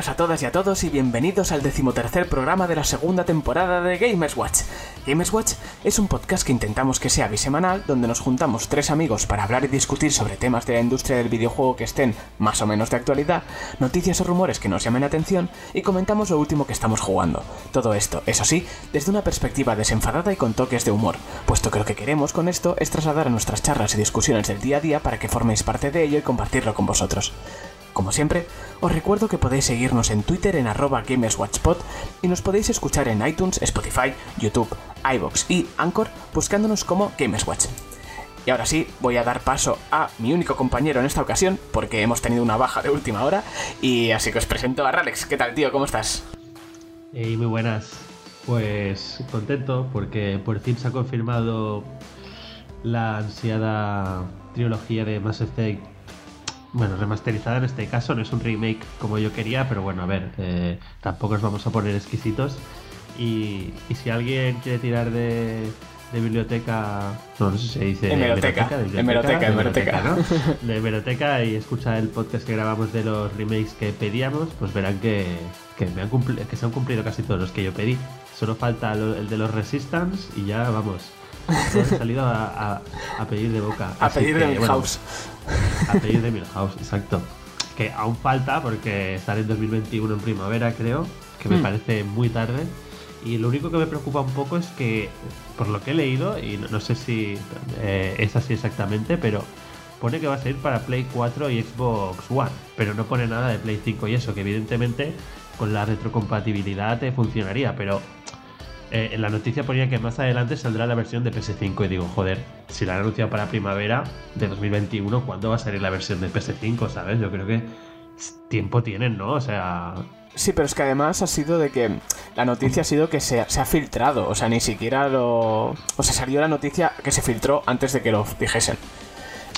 buenas a todas y a todos y bienvenidos al decimotercer programa de la segunda temporada de Gamers Watch. Gamers Watch es un podcast que intentamos que sea bisemanal, donde nos juntamos tres amigos para hablar y discutir sobre temas de la industria del videojuego que estén más o menos de actualidad, noticias o rumores que nos llamen la atención y comentamos lo último que estamos jugando. Todo esto, eso sí, desde una perspectiva desenfadada y con toques de humor, puesto que lo que queremos con esto es trasladar a nuestras charlas y discusiones del día a día para que forméis parte de ello y compartirlo con vosotros. Como siempre, os recuerdo que podéis seguirnos en Twitter en arroba GamersWatchPod y nos podéis escuchar en iTunes, Spotify, YouTube, iBox y Anchor buscándonos como GamersWatch. Y ahora sí, voy a dar paso a mi único compañero en esta ocasión, porque hemos tenido una baja de última hora, y así que os presento a Ralex. ¿Qué tal, tío? ¿Cómo estás? Muy buenas. Pues contento porque por fin se ha confirmado la ansiada trilogía de Mass Effect bueno, remasterizada en este caso, no es un remake como yo quería, pero bueno, a ver, eh, tampoco os vamos a poner exquisitos. Y, si alguien quiere tirar de, biblioteca, no, no sé si se dice hemeroteca, hemeroteca, hemeroteca, ¿no? de hemeroteca y escucha el podcast que grabamos de los remakes que pedíamos, pues verán que, que, me han que se han cumplido casi todos los que yo pedí. Solo falta el de los Resistance y ya vamos. He salido a, pedir de boca. A pedir de Milhouse. A pedir de Milhouse, exacto. Que aún falta porque sale en 2021 en primavera, creo, que me hmm. parece muy tarde. Y lo único que me preocupa un poco es que, por lo que he leído, y no, sé si eh, es así exactamente, pero pone que va a salir para Play 4 y Xbox One, pero no pone nada de Play 5 y eso, que evidentemente con la retrocompatibilidad te funcionaría, pero eh, en la noticia ponía que más adelante saldrá la versión de PS5 y digo, joder, si la han anunciado para primavera de 2021, ¿cuándo va a salir la versión de PS5? ¿Sabes? Yo creo que tiempo tienen, ¿no? O sea... Sí, pero es que además ha sido de que la noticia ha sido que se, se ha filtrado, o sea, ni siquiera lo... O sea, salió la noticia que se filtró antes de que lo dijesen.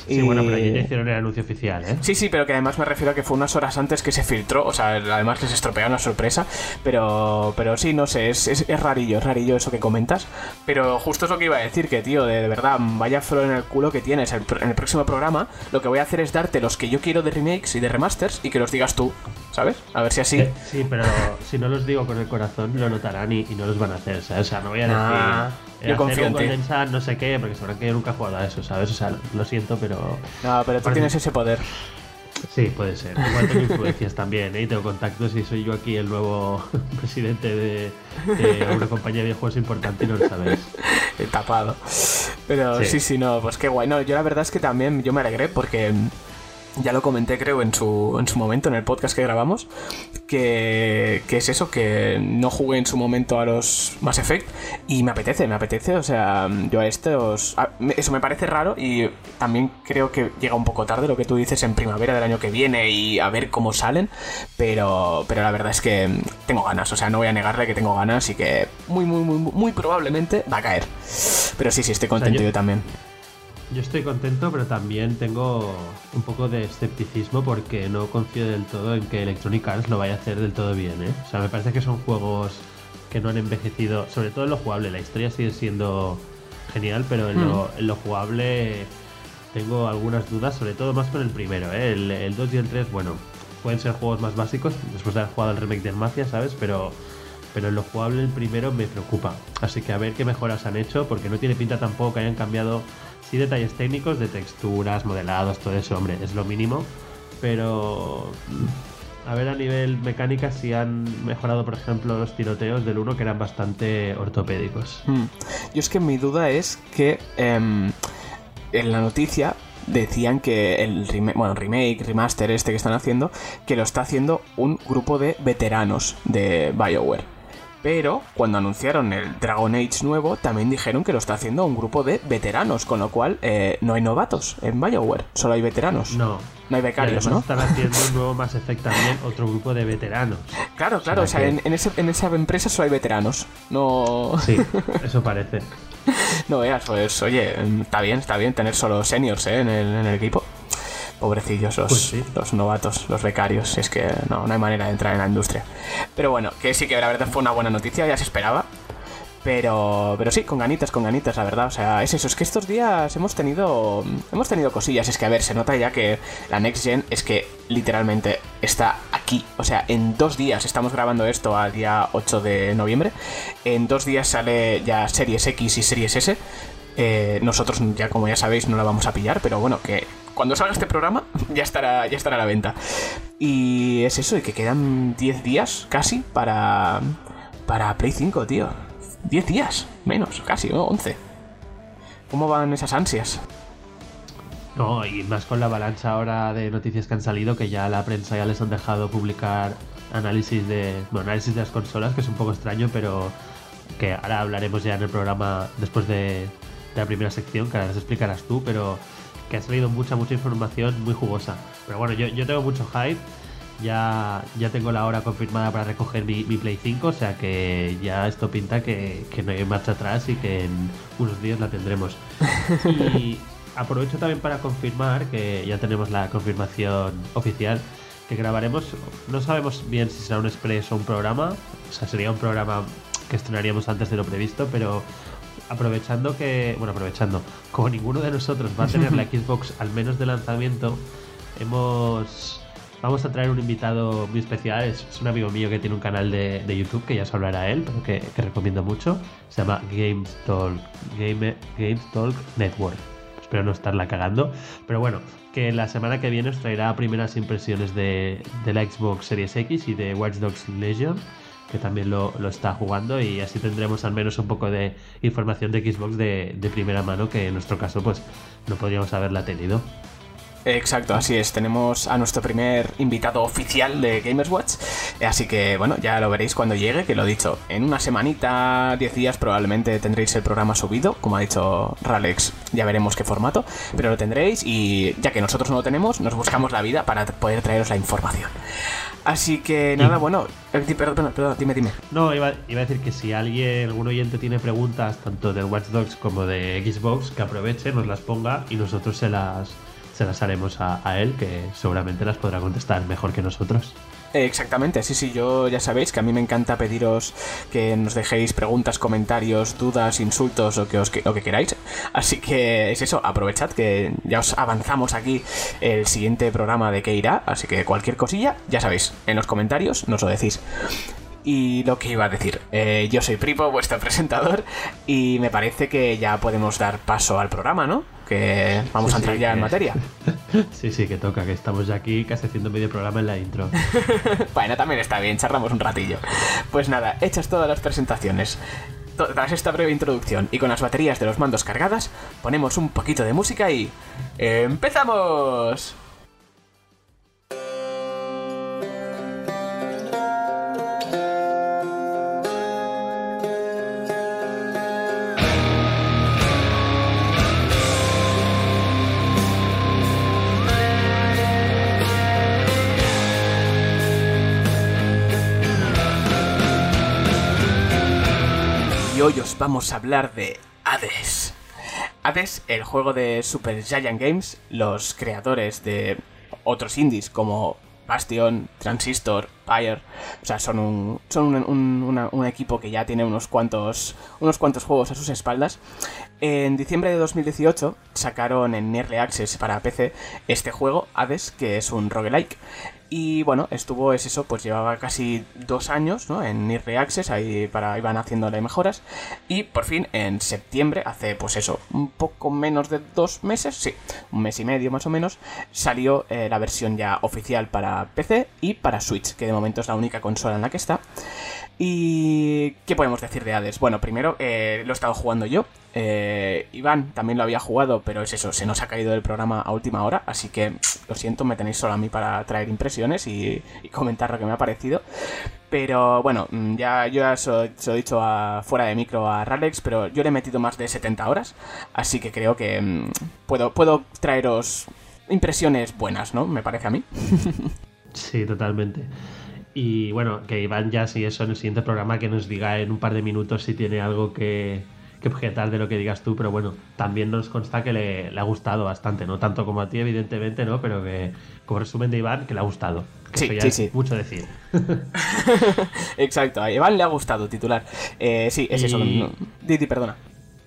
Sí, bueno, pero ya hicieron el anuncio oficial, ¿eh? Sí, sí, pero que además me refiero a que fue unas horas antes que se filtró, o sea, además les estropearon la sorpresa, pero, pero sí, no sé, es, es, rarillo, es rarillo eso que comentas, pero justo es lo que iba a decir, que tío, de, verdad, vaya flor en el culo que tienes. en el próximo programa lo que voy a hacer es darte los que yo quiero de remakes y de remasters y que los digas tú, ¿sabes? A ver si así. Sí, pero si no los digo con el corazón, lo notarán y, no los van a hacer, ¿sabes? O sea, no voy a decir yo confío en ti. no sé qué, porque sabrán que yo nunca he jugado a eso, ¿sabes? O sea, lo siento, pero. No, pero tú tienes ese poder. Sí, puede ser. Igual tengo influencias también, ¿eh? Tengo contactos y soy yo aquí el nuevo presidente de, una compañía de juegos importante y no lo sabéis. Tapado. Pero sí. sí, sí, no, pues qué guay. No, yo la verdad es que también yo me alegré porque ya lo comenté creo en su, en su momento, en el podcast que grabamos, que, que, es eso, que no jugué en su momento a los Mass Effect y me apetece, me apetece, o sea, yo a estos... eso me parece raro y también creo que llega un poco tarde lo que tú dices en primavera del año que viene y a ver cómo salen, pero, pero la verdad es que tengo ganas, o sea, no voy a negarle que tengo ganas y que muy, muy, muy, muy probablemente va a caer. Pero sí, sí, estoy contento yo también. Yo estoy contento, pero también tengo un poco de escepticismo porque no confío del todo en que Electronic Arts lo vaya a hacer del todo bien. ¿eh? O sea, me parece que son juegos que no han envejecido, sobre todo en lo jugable. La historia sigue siendo genial, pero en, lo, hmm. jugable tengo algunas dudas, sobre todo más con el primero. ¿eh? El, el 2 y el 3, bueno, pueden ser juegos más básicos después de haber jugado el remake de Mafia, ¿sabes? Pero pero en lo jugable el primero me preocupa. Así que a ver qué mejoras han hecho, porque no tiene pinta tampoco que hayan cambiado Sí, detalles técnicos de texturas, modelados, todo eso, hombre, es lo mínimo. Pero mm, a ver a nivel mecánica si han mejorado, por ejemplo, los tiroteos del 1 que eran bastante ortopédicos. Mm. Yo es que mi duda es que em, en la noticia decían que el bueno, remake, remaster este que están haciendo, que lo está haciendo un grupo de veteranos de BioWare. Pero cuando anunciaron el Dragon Age nuevo, también dijeron que lo está haciendo un grupo de veteranos, con lo cual eh, no hay novatos en Bioware, solo hay veteranos. No. No hay becarios, ¿no? Están haciendo un nuevo Mass Effect también, otro grupo de veteranos. Claro, claro, o sea, en, esa empresa solo hay veteranos. No. Sí, eso parece. no veas, pues oye, está bien, está bien tener solo seniors ¿eh? en el equipo. Pobrecillos los, pues los novatos, los becarios. Es que no, no hay manera de entrar en la industria. Pero bueno, que sí que la verdad fue una buena noticia, ya se esperaba. Pero, pero sí, con ganitas, con ganitas, la verdad. O sea, es eso, es que estos días hemos tenido. Hemos tenido cosillas. Es que, a ver, se nota ya que la Next Gen es que literalmente está aquí. O sea, en dos días, estamos grabando esto al día 8 de noviembre, en dos días sale ya Series X y Series S. Eh, nosotros ya, como ya sabéis, no la vamos a pillar, pero bueno, que cuando salga este programa ya estará, ya estará a la venta. Y es eso, y que quedan 10 días casi para, para Play 5, tío. 10 días, menos, casi, ¿no? 11. ¿Cómo van esas ansias? No, y más con la avalancha ahora de noticias que han salido, que ya la prensa ya les han dejado publicar análisis de, bueno, análisis de las consolas, que es un poco extraño, pero que ahora hablaremos ya en el programa después de, la primera sección, que ahora les explicarás tú, pero que ha salido mucha, mucha información muy jugosa. Pero bueno, yo, yo tengo mucho hype. Ya, ya tengo la hora confirmada para recoger mi, Play 5, o sea que ya esto pinta que, que, no hay marcha atrás y que en unos días la tendremos. Y aprovecho también para confirmar que ya tenemos la confirmación oficial que grabaremos. No sabemos bien si será un express o un programa, o sea, sería un programa que estrenaríamos antes de lo previsto, pero aprovechando que, bueno, aprovechando, como ninguno de nosotros va a tener la Xbox al menos de lanzamiento, hemos vamos a traer un invitado muy especial. Es, un amigo mío que tiene un canal de, YouTube que ya se hablará él, pero que, recomiendo mucho. Se llama Games Talk, Game, Games Talk Network. Espero no estarla cagando. Pero bueno, que la semana que viene os traerá primeras impresiones de, de la Xbox Series X y de Watch Dogs Legion que también lo, está jugando y así tendremos al menos un poco de información de Xbox de, primera mano que en nuestro caso pues no podríamos haberla tenido. Exacto, así es. Tenemos a nuestro primer invitado oficial de Gamers Watch. Así que, bueno, ya lo veréis cuando llegue, que lo he dicho. En una semanita, 10 días, probablemente tendréis el programa subido. Como ha dicho Ralex, ya veremos qué formato. Pero lo tendréis y ya que nosotros no lo tenemos, nos buscamos la vida para poder traeros la información. Así que nada, bueno, eh, perdón, perdón, dime, dime. No, iba, iba, a decir que si alguien, algún oyente tiene preguntas tanto de Watch Dogs como de Xbox, que aproveche, nos las ponga y nosotros se las, se las haremos a, él, que seguramente las podrá contestar mejor que nosotros. Exactamente, sí, sí, yo ya sabéis que a mí me encanta pediros que nos dejéis preguntas, comentarios, dudas, insultos o que os lo que queráis. Así que es eso, aprovechad que ya os avanzamos aquí el siguiente programa de que irá, así que cualquier cosilla, ya sabéis, en los comentarios nos lo decís. Y lo que iba a decir, eh, yo soy Pripo, vuestro presentador, y me parece que ya podemos dar paso al programa, ¿no? Que vamos a entrar ya en materia. Sí, sí, que toca, que estamos ya aquí casi haciendo medio programa en la intro. bueno, también está bien, charlamos un ratillo. Pues nada, hechas todas las presentaciones. Tras esta breve introducción y con las baterías de los mandos cargadas, ponemos un poquito de música y... ¡Empezamos! Hoy os vamos a hablar de Hades. Hades, el juego de Super Giant Games, los creadores de otros indies como Bastion, Transistor, Pyre, o sea, son un, equipo que ya tiene unos cuantos, unos cuantos juegos a sus espaldas. En diciembre de 2018 sacaron en Early Access para PC este juego, Hades, que es un roguelike. Y bueno, estuvo, es eso, pues llevaba casi dos años, ¿no? En Early ahí para, iban haciéndole mejoras. Y por fin, en septiembre, hace pues eso, un poco menos de dos meses, sí, un mes y medio más o menos, salió eh, la versión ya oficial para PC y para Switch, que de momento es la única consola en la que está. ¿Y qué podemos decir de Hades? Bueno, primero eh, lo he estado jugando yo. Eh, Iván también lo había jugado, pero es eso, se nos ha caído del programa a última hora, así que lo siento, me tenéis solo a mí para traer impresiones y, comentar lo que me ha parecido. Pero bueno, mm, ya yo ya se lo he dicho fuera de micro a Ralex, pero yo le he metido más de 70 horas, así que creo que mm, puedo, puedo traeros impresiones buenas, ¿no? Me parece a mí. sí, totalmente. Y bueno, que Iván ya si eso en el siguiente programa que nos diga en un par de minutos si tiene algo que, que objetar de lo que digas tú, pero bueno, también nos consta que le, ha gustado bastante, no tanto como a ti evidentemente, ¿no? Pero que como resumen de Iván, que le ha gustado. sí, sí, sí. mucho decir. Exacto, a Iván le ha gustado titular. Eh, sí, es eso. Didi, perdona.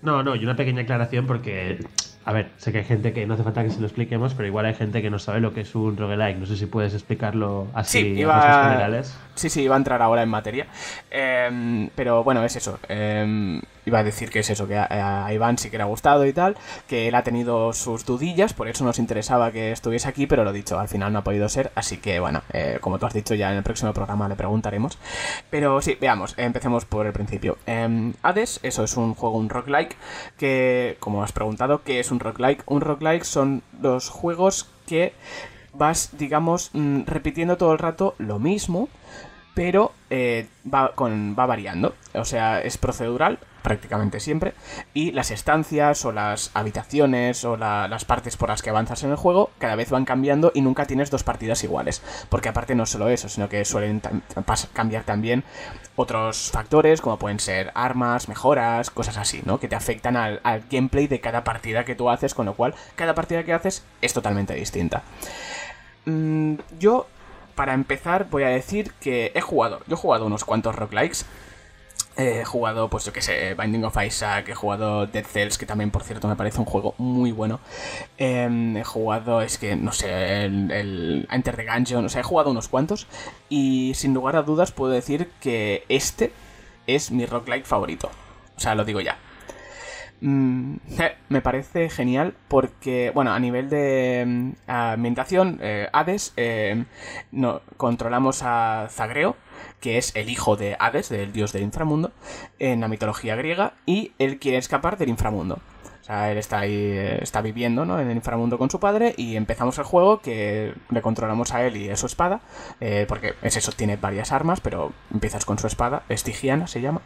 No, no, y una pequeña aclaración porque a ver, sé que hay gente que no hace falta que se lo expliquemos, pero igual hay gente que no sabe lo que es un roguelike. No sé si puedes explicarlo así Sí, en iba- rasgos generales. Sí, sí, iba a entrar ahora en materia. Em, pero bueno, es eso. Em, iba a decir que es eso, que a, Iván sí que le ha gustado y tal, que él ha tenido sus dudillas, por eso nos interesaba que estuviese aquí, pero lo dicho, al final no ha podido ser, así que bueno, eh, como tú has dicho, ya en el próximo programa le preguntaremos. Pero sí, veamos, empecemos por el principio. Em, Hades, eso es un juego, un roguelike, que, como has preguntado, ¿qué es un roguelike? Un roguelike son los juegos que vas, digamos, mm, repitiendo todo el rato lo mismo, pero eh, va, con, va variando. O sea, es procedural prácticamente siempre. Y las estancias o las habitaciones o la- las partes por las que avanzas en el juego cada vez van cambiando y nunca tienes dos partidas iguales. Porque aparte no solo eso, sino que suelen cambiar también otros factores como pueden ser armas, mejoras, cosas así, ¿no? Que te afectan al, gameplay de cada partida que tú haces, con lo cual cada partida que haces es totalmente distinta. Mm, yo, para empezar, voy a decir que he jugado. Yo he jugado unos cuantos roguelikes. He jugado, pues yo que sé, Binding of Isaac, he jugado Dead Cells, que también, por cierto, me parece un juego muy bueno. Em, he jugado, es que, no sé, el, el Enter the Gungeon, o sea, he jugado unos cuantos. Y sin lugar a dudas puedo decir que este es mi roguelike favorito. O sea, lo digo ya. Mm, eh, me parece genial porque, bueno, a nivel de mm, ambientación, eh, Hades, eh, no, controlamos a Zagreo, que es el hijo de Hades, del dios del inframundo, en la mitología griega, y él quiere escapar del inframundo. O sea, él está ahí, eh, está viviendo ¿no? en el inframundo con su padre y empezamos el juego que le controlamos a él y a su espada, eh, porque es eso, tiene varias armas, pero empiezas con su espada, Estigiana se llama,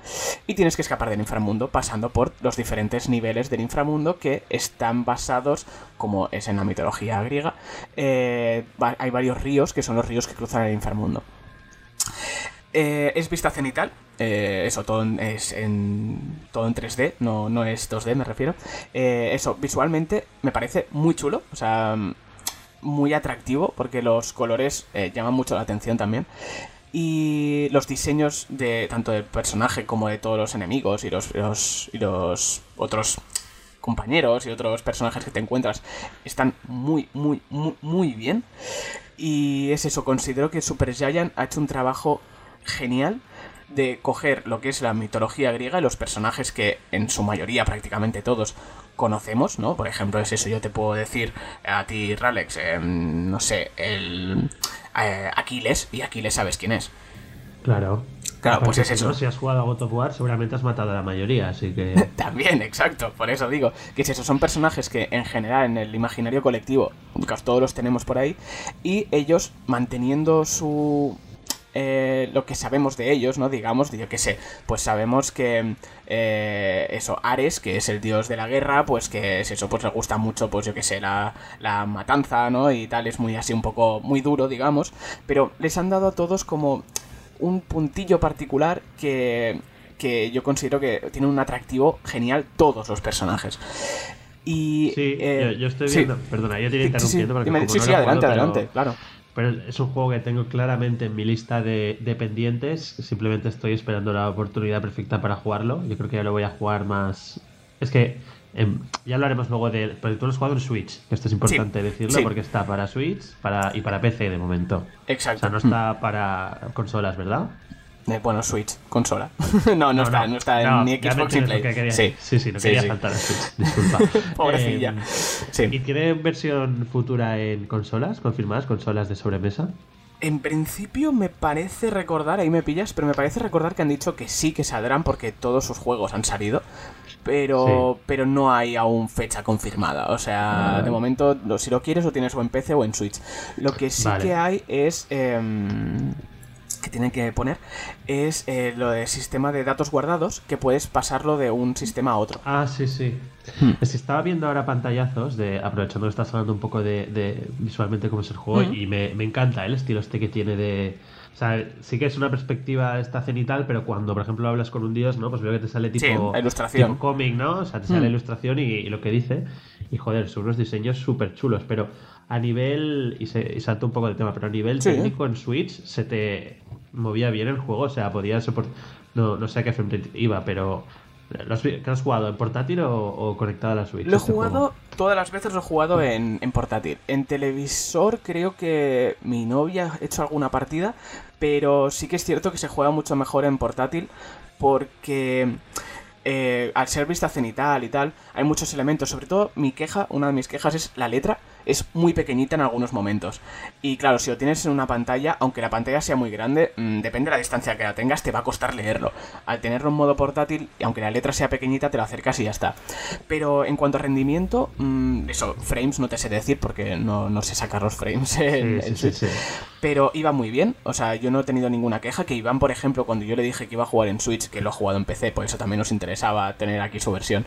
y tienes que escapar del inframundo pasando por los diferentes niveles del inframundo que están basados, como es en la mitología griega, eh, hay varios ríos que son los ríos que cruzan el inframundo. Eh, es vista cenital. eh, eso, todo en, es en, todo en 3D, no, no es 2D, me refiero. Eh, eso, visualmente me parece muy chulo, o sea, muy atractivo, porque los colores eh, llaman mucho la atención también. Y los diseños de tanto del personaje como de todos los enemigos y los, los- y los otros compañeros y otros personajes que te encuentras están muy, muy, muy, muy bien. Y es eso, considero que Super Giant ha hecho un trabajo genial de coger lo que es la mitología griega y los personajes que en su mayoría, prácticamente todos, conocemos, ¿no? Por ejemplo, es eso, yo te puedo decir a ti, Ralex, em, no sé, el eh, Aquiles, y Aquiles sabes quién es. Claro. Claro, pues es eso. no, si has jugado a God of War, seguramente has matado a la mayoría, así que. También, exacto, por eso digo, que es eso, son personajes que en general en el imaginario colectivo, todos los tenemos por ahí, y ellos manteniendo su... eh, lo que sabemos de ellos, ¿no? Digamos, yo qué sé, pues sabemos que eh, eso, Ares, que es el dios de la guerra, pues que es eso, pues le gusta mucho, pues yo qué sé, la, la matanza, ¿no? Y tal, es muy así un poco, muy duro, digamos, pero les han dado a todos como un puntillo particular que, que yo considero que tiene un atractivo genial todos los personajes. Y, Sí, eh, yo, yo estoy sí. viendo. Perdona, yo te iré Sí, sí, interrumpiendo porque. dime, como sí, no sí, lo he adelante, pero- adelante, claro. Pero es un juego que tengo claramente en mi lista de, de pendientes. Simplemente estoy esperando la oportunidad perfecta para jugarlo. Yo creo que ya lo voy a jugar más. Es que em, ya hablaremos luego de. Pero tú lo has jugado en Switch, que esto es importante decirlo sí. porque está para Switch para, y para PC de momento. Exacto. O sea, no está para consolas, ¿verdad? Eh, bueno, Switch, consola. no, no, está, no está en no, ni Xbox ni Play. que quería- Sí, sí, sí, no Sí, quería sí. saltar a Switch, disculpa. Pobrecilla. Sí. ¿Y tiene versión futura en consolas? ¿Confirmadas? ¿Consolas de sobremesa? En principio me parece recordar, ahí me pillas, pero me parece recordar que han dicho que sí que saldrán porque todos sus juegos han salido, pero, pero no hay aún fecha confirmada. O sea, Vale. de momento, si lo quieres, lo tienes o en PC o en Switch. Lo que sí Vale. que hay es... em, que tienen que poner es eh, lo del sistema de datos guardados que puedes pasarlo de un sistema a otro. Ah, sí, sí. Hmm. Es que estaba viendo ahora pantallazos, de aprovechando que estás hablando un poco de, de visualmente cómo es el juego, Mm. y me, me encanta el estilo este que tiene de... O sea, sí que es una perspectiva esta cenital, pero cuando, por ejemplo, hablas con un dios, ¿no? Pues veo que te sale tipo... Sí, ilustración. tipo cómic, ¿no? O sea, te sale la Mm. ilustración y, y lo que dice. Y joder, son unos diseños súper chulos, pero a nivel... Y, se, y salto un poco del tema, pero a nivel Sí. técnico en Switch se te movía bien el juego, o sea, podía soportar... No, no sé a qué frame rate iba, pero ¿Lo has, ¿Qué has jugado? ¿En portátil o, o conectado a la Switch? Lo he este jugado, juego? todas las veces lo he jugado en, en portátil. En televisor creo que mi novia ha hecho alguna partida, pero sí que es cierto que se juega mucho mejor en portátil porque eh, al ser vista cenital y tal, hay muchos elementos. Sobre todo mi queja, una de mis quejas es la letra es muy pequeñita en algunos momentos. Y claro, si lo tienes en una pantalla, aunque la pantalla sea muy grande, mmm, depende de la distancia que la tengas, te va a costar leerlo. Al tenerlo en modo portátil, y aunque la letra sea pequeñita, te lo acercas y ya está. Pero en cuanto a rendimiento, mmm, eso, frames no te sé decir porque no, no sé sacar los frames en, Sí, sí, sí, sí. Pero iba muy bien, o sea, yo no he tenido ninguna queja. Que Iván, por ejemplo, cuando yo le dije que iba a jugar en Switch, que lo ha jugado en PC, por eso también nos interesaba tener aquí su versión,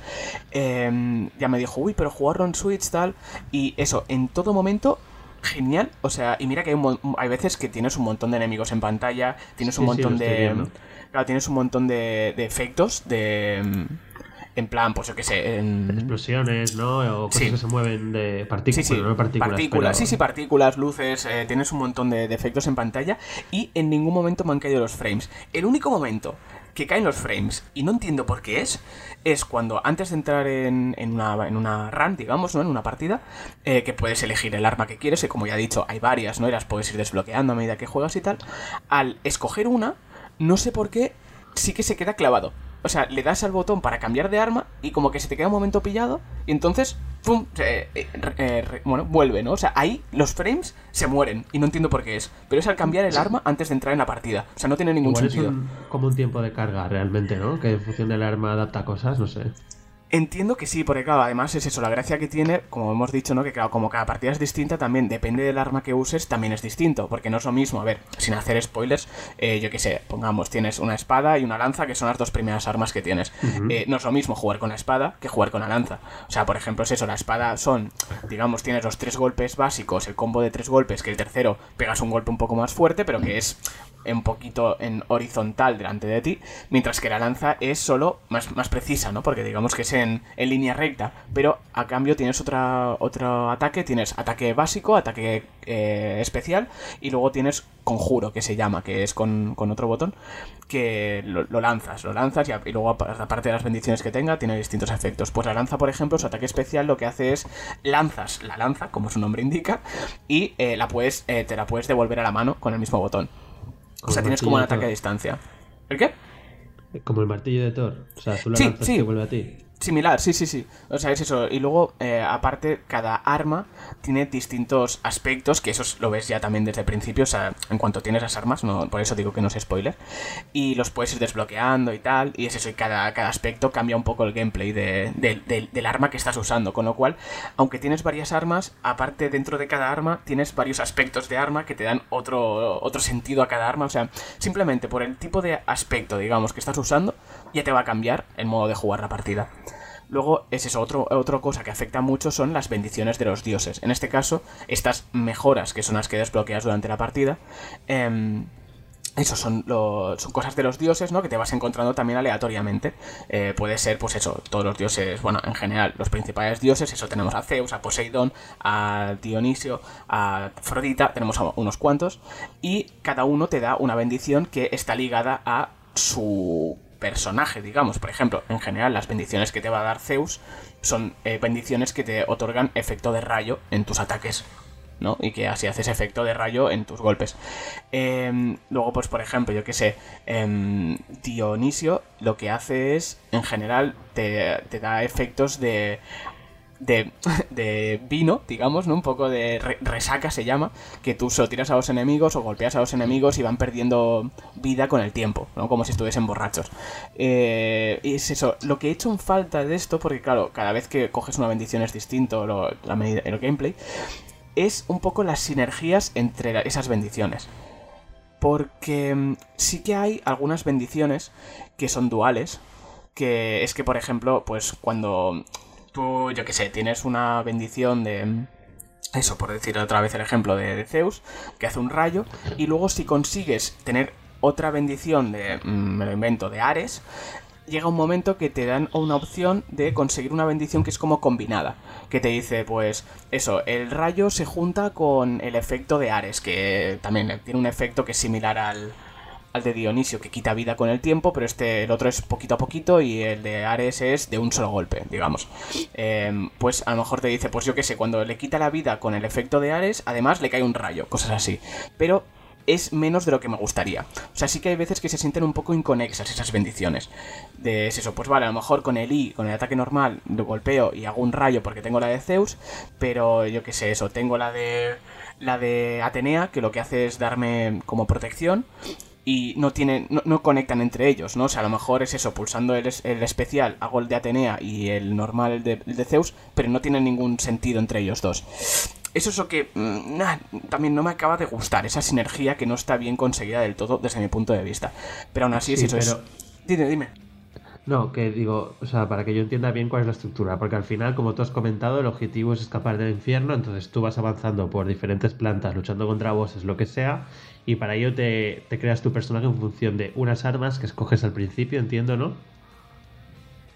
eh, ya me dijo, uy, pero jugarlo en Switch tal. Y eso, en todo momento, genial. O sea, y mira que hay, un hay veces que tienes un montón de enemigos en pantalla, tienes un Sí, montón de. Claro, tienes un montón de, de efectos, de. mm, En plan, pues yo qué sé, en. Explosiones, ¿no? O cosas Sí. que se mueven de partículas, Sí, sí, no partículas. partículas, pero- sí, sí, partículas, luces, eh, tienes un montón de, de efectos en pantalla y en ningún momento me han caído los frames. El único momento que caen los frames, y no entiendo por qué es, es cuando antes de entrar en, en una, en una run, digamos, ¿no? En una partida, eh, que puedes elegir el arma que quieres, y como ya he dicho, hay varias, ¿no? Y las puedes ir desbloqueando a medida que juegas y tal. Al escoger una, no sé por qué, sí que se queda clavado. O sea, le das al botón para cambiar de arma y como que se te queda un momento pillado y entonces, ¡pum! eh, eh, eh, re- bueno, vuelve, ¿no? O sea, ahí los frames se mueren y no entiendo por qué es. Pero es al cambiar el arma antes de entrar en la partida. O sea, no tiene ningún Igual es sentido. un- como un tiempo de carga realmente, ¿no? Que en función del arma adapta cosas, no sé. Entiendo que sí, porque claro, además es eso, la gracia que tiene, como hemos dicho, ¿no? Que claro, como cada partida es distinta, también depende del arma que uses, también es distinto, porque no es lo mismo, a ver, sin hacer spoilers, eh, yo qué sé, pongamos, tienes una espada y una lanza, que son las dos primeras armas que tienes. Eh, no es lo mismo jugar con la espada que jugar con la lanza. O sea, por ejemplo, es eso, la espada son, digamos, tienes los tres golpes básicos, el combo de tres golpes, que el tercero pegas un golpe un poco más fuerte, pero que es un poquito en horizontal delante de ti, mientras que la lanza es solo más, más precisa, ¿no? Porque digamos que es en, en línea recta, pero a cambio tienes otra, otro ataque, tienes ataque básico, ataque eh, especial, y luego tienes conjuro, que se llama, que es con, con otro botón, que lo, lanzas, lo lanzas y, luego apa- aparte de las bendiciones que tenga, tiene distintos efectos. Pues la lanza, por ejemplo, su ataque especial lo que hace es lanzas la lanza, como su nombre indica, y eh, la puedes, eh, te la puedes devolver a la mano con el mismo botón. O sea, tienes como un ataque a distancia. ¿El qué? Como el martillo de Thor. O sea, tú lo Sí, sí. y vuelve a ti. Similar, sí, sí, sí. O sea, es eso. Y luego, eh, aparte, cada arma tiene distintos aspectos, que eso lo ves ya también desde el principio, o sea, en cuanto tienes las armas, no, por eso digo que no es spoiler. Y los puedes ir desbloqueando y tal, y es eso, y cada, cada aspecto cambia un poco el gameplay de- de- de- del arma que estás usando. Con lo cual, aunque tienes varias armas, aparte dentro de cada arma, tienes varios aspectos de arma que te dan otro, otro sentido a cada arma. O sea, simplemente por el tipo de aspecto, digamos, que estás usando, ya te va a cambiar el modo de jugar la partida. Luego es eso, otro, otra cosa que afecta mucho son las bendiciones de los dioses. En este caso, estas mejoras, que son las que desbloqueas durante la partida, em, eso son, son cosas de los dioses, ¿no? Que te vas encontrando también aleatoriamente. Eh, puede ser, pues eso, todos los dioses, bueno, en general, los principales dioses, eso tenemos a Zeus, a Poseidón, a Dionisio, a Afrodita, tenemos unos cuantos, y cada uno te da una bendición que está ligada a su personaje, digamos. Por ejemplo, en general, las bendiciones que te va a dar Zeus son eh, bendiciones que te otorgan efecto de rayo en tus ataques. ¿no? Y que así haces efecto de rayo en tus golpes. Em, luego, pues por ejemplo, yo que sé, em, Dionisio lo que hace es, en general, te, te da efectos de, de, de vino, digamos, ¿no? Un poco de re- resaca se llama, que tú solo tiras a los enemigos o golpeas a los enemigos y van perdiendo vida con el tiempo, ¿no? Como si estuviesen borrachos. Eh, y es eso, lo que he hecho en falta de esto, porque claro, cada vez que coges una bendición es distinto la medida, el gameplay, es un poco las sinergias entre esas bendiciones. Porque mm, sí que hay algunas bendiciones que son duales. Que es que, por ejemplo, pues cuando tú, yo que sé, tienes una bendición de... Eso, por decir otra vez el ejemplo de, de Zeus, que hace un rayo, y luego si consigues tener otra bendición de, mm, me lo invento, de Ares, llega un momento que te dan una opción de conseguir una bendición que es como combinada. Que te dice, pues, eso, el rayo se junta con el efecto de Ares, que también tiene un efecto que es similar al, al de Dionisio, que quita vida con el tiempo, pero este, el otro es poquito a poquito y el de Ares es de un solo golpe, digamos. Em, pues a lo mejor te dice, pues yo qué sé, cuando le quita la vida con el efecto de Ares, además le cae un rayo, cosas así. Pero es menos de lo que me gustaría. O sea, sí que hay veces que se sienten un poco inconexas esas bendiciones. De eso, pues vale, a lo mejor con el I, con el ataque normal, lo golpeo y hago un rayo porque tengo la de Zeus, pero yo qué sé, eso, tengo la de la de Atenea, que lo que hace es darme como protección y no tienen no, conectan entre ellos, ¿no? O sea, a lo mejor es eso, pulsando el, el especial hago el de Atenea y el normal el de, el de Zeus, pero no tienen ningún sentido entre ellos dos eso es lo que mm, también no me acaba de gustar, esa sinergia que no está bien conseguida del todo desde mi punto de vista. Pero aún así, sí, eso es... Dime, dime. No, que digo, o sea, para que yo entienda bien cuál es la estructura, porque al final, como tú has comentado, el objetivo es escapar del infierno, entonces tú vas avanzando por diferentes plantas, luchando contra bosses, lo que sea, y para ello te, te creas tu personaje en función de unas armas que escoges al principio, entiendo, ¿no?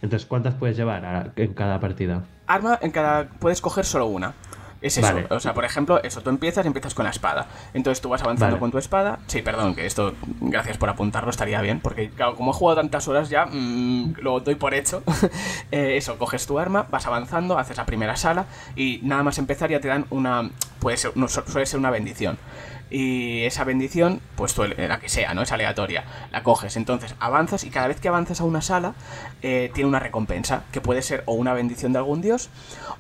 Entonces, ¿cuántas puedes llevar en cada partida? Arma en cada... puedes coger solo una. Es eso. O sea, por ejemplo, eso, tú empiezas y empiezas con la espada. Entonces tú vas avanzando con tu espada. Sí, perdón, que esto, gracias por apuntarlo, estaría bien. Porque, claro, como he jugado tantas horas ya, mm, lo doy por hecho. Eh, eso, coges tu arma, vas avanzando, haces la primera sala y nada más empezar ya te dan una. Puede ser, no, suele ser una bendición y esa bendición, pues tú, la que sea, ¿no? Es aleatoria. La coges, entonces avanzas y cada vez que avanzas a una sala eh, tiene una recompensa, que puede ser o una bendición de algún dios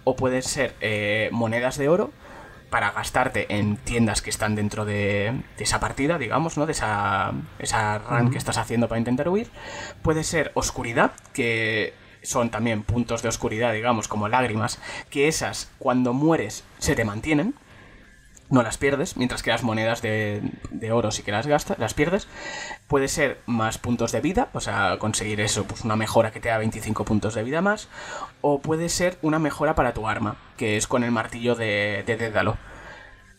o puede ser eh, monedas de oro para gastarte en tiendas que están dentro de, esa partida, digamos, ¿no? De esa, esa run que estás haciendo para intentar huir. Puede ser oscuridad, que son también puntos de oscuridad, digamos, como lágrimas, que esas cuando mueres se te mantienen, no las pierdes, mientras que las monedas de, oro sí que las gastas, las pierdes. Puede ser más puntos de vida, o sea, conseguir eso, pues una mejora que te da 25 puntos de vida más. O puede ser una mejora para tu arma, que es con el martillo de, de Dédalo.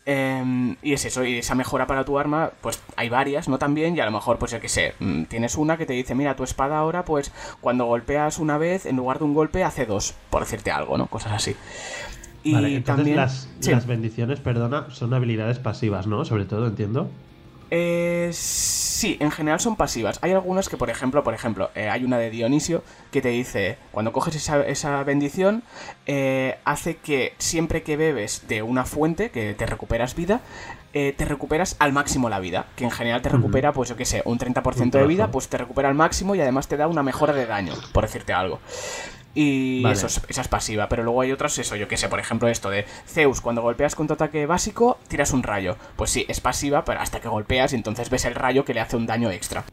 Em, y es eso, y esa mejora para tu arma, pues hay varias, ¿no? También, y a lo mejor, pues yo que sé, mm, tienes una que te dice, mira, tu espada ahora, pues cuando golpeas una vez, en lugar de un golpe, hace dos, por decirte algo, ¿no? Cosas así. Y también, las, las, bendiciones, perdona, son habilidades pasivas, ¿no? Sobre todo, entiendo. Eh, sí, en general son pasivas. Hay algunas que, por ejemplo, por ejemplo, eh, hay una de Dionisio que te dice, cuando coges esa, bendición, eh, hace que siempre que bebes de una fuente, que te recuperas vida, eh, te recuperas al máximo la vida. Que en general te recupera, pues yo qué sé, un 30% de vida, pues te recupera al máximo y además te da una mejora de daño, por decirte algo. Y eso es, esa es pasiva. Pero luego hay otras, eso, yo que sé, por ejemplo, esto de Zeus, cuando golpeas con tu ataque básico, tiras un rayo. Pues sí, es pasiva, pero hasta que golpeas y entonces ves el rayo que le hace un daño extra.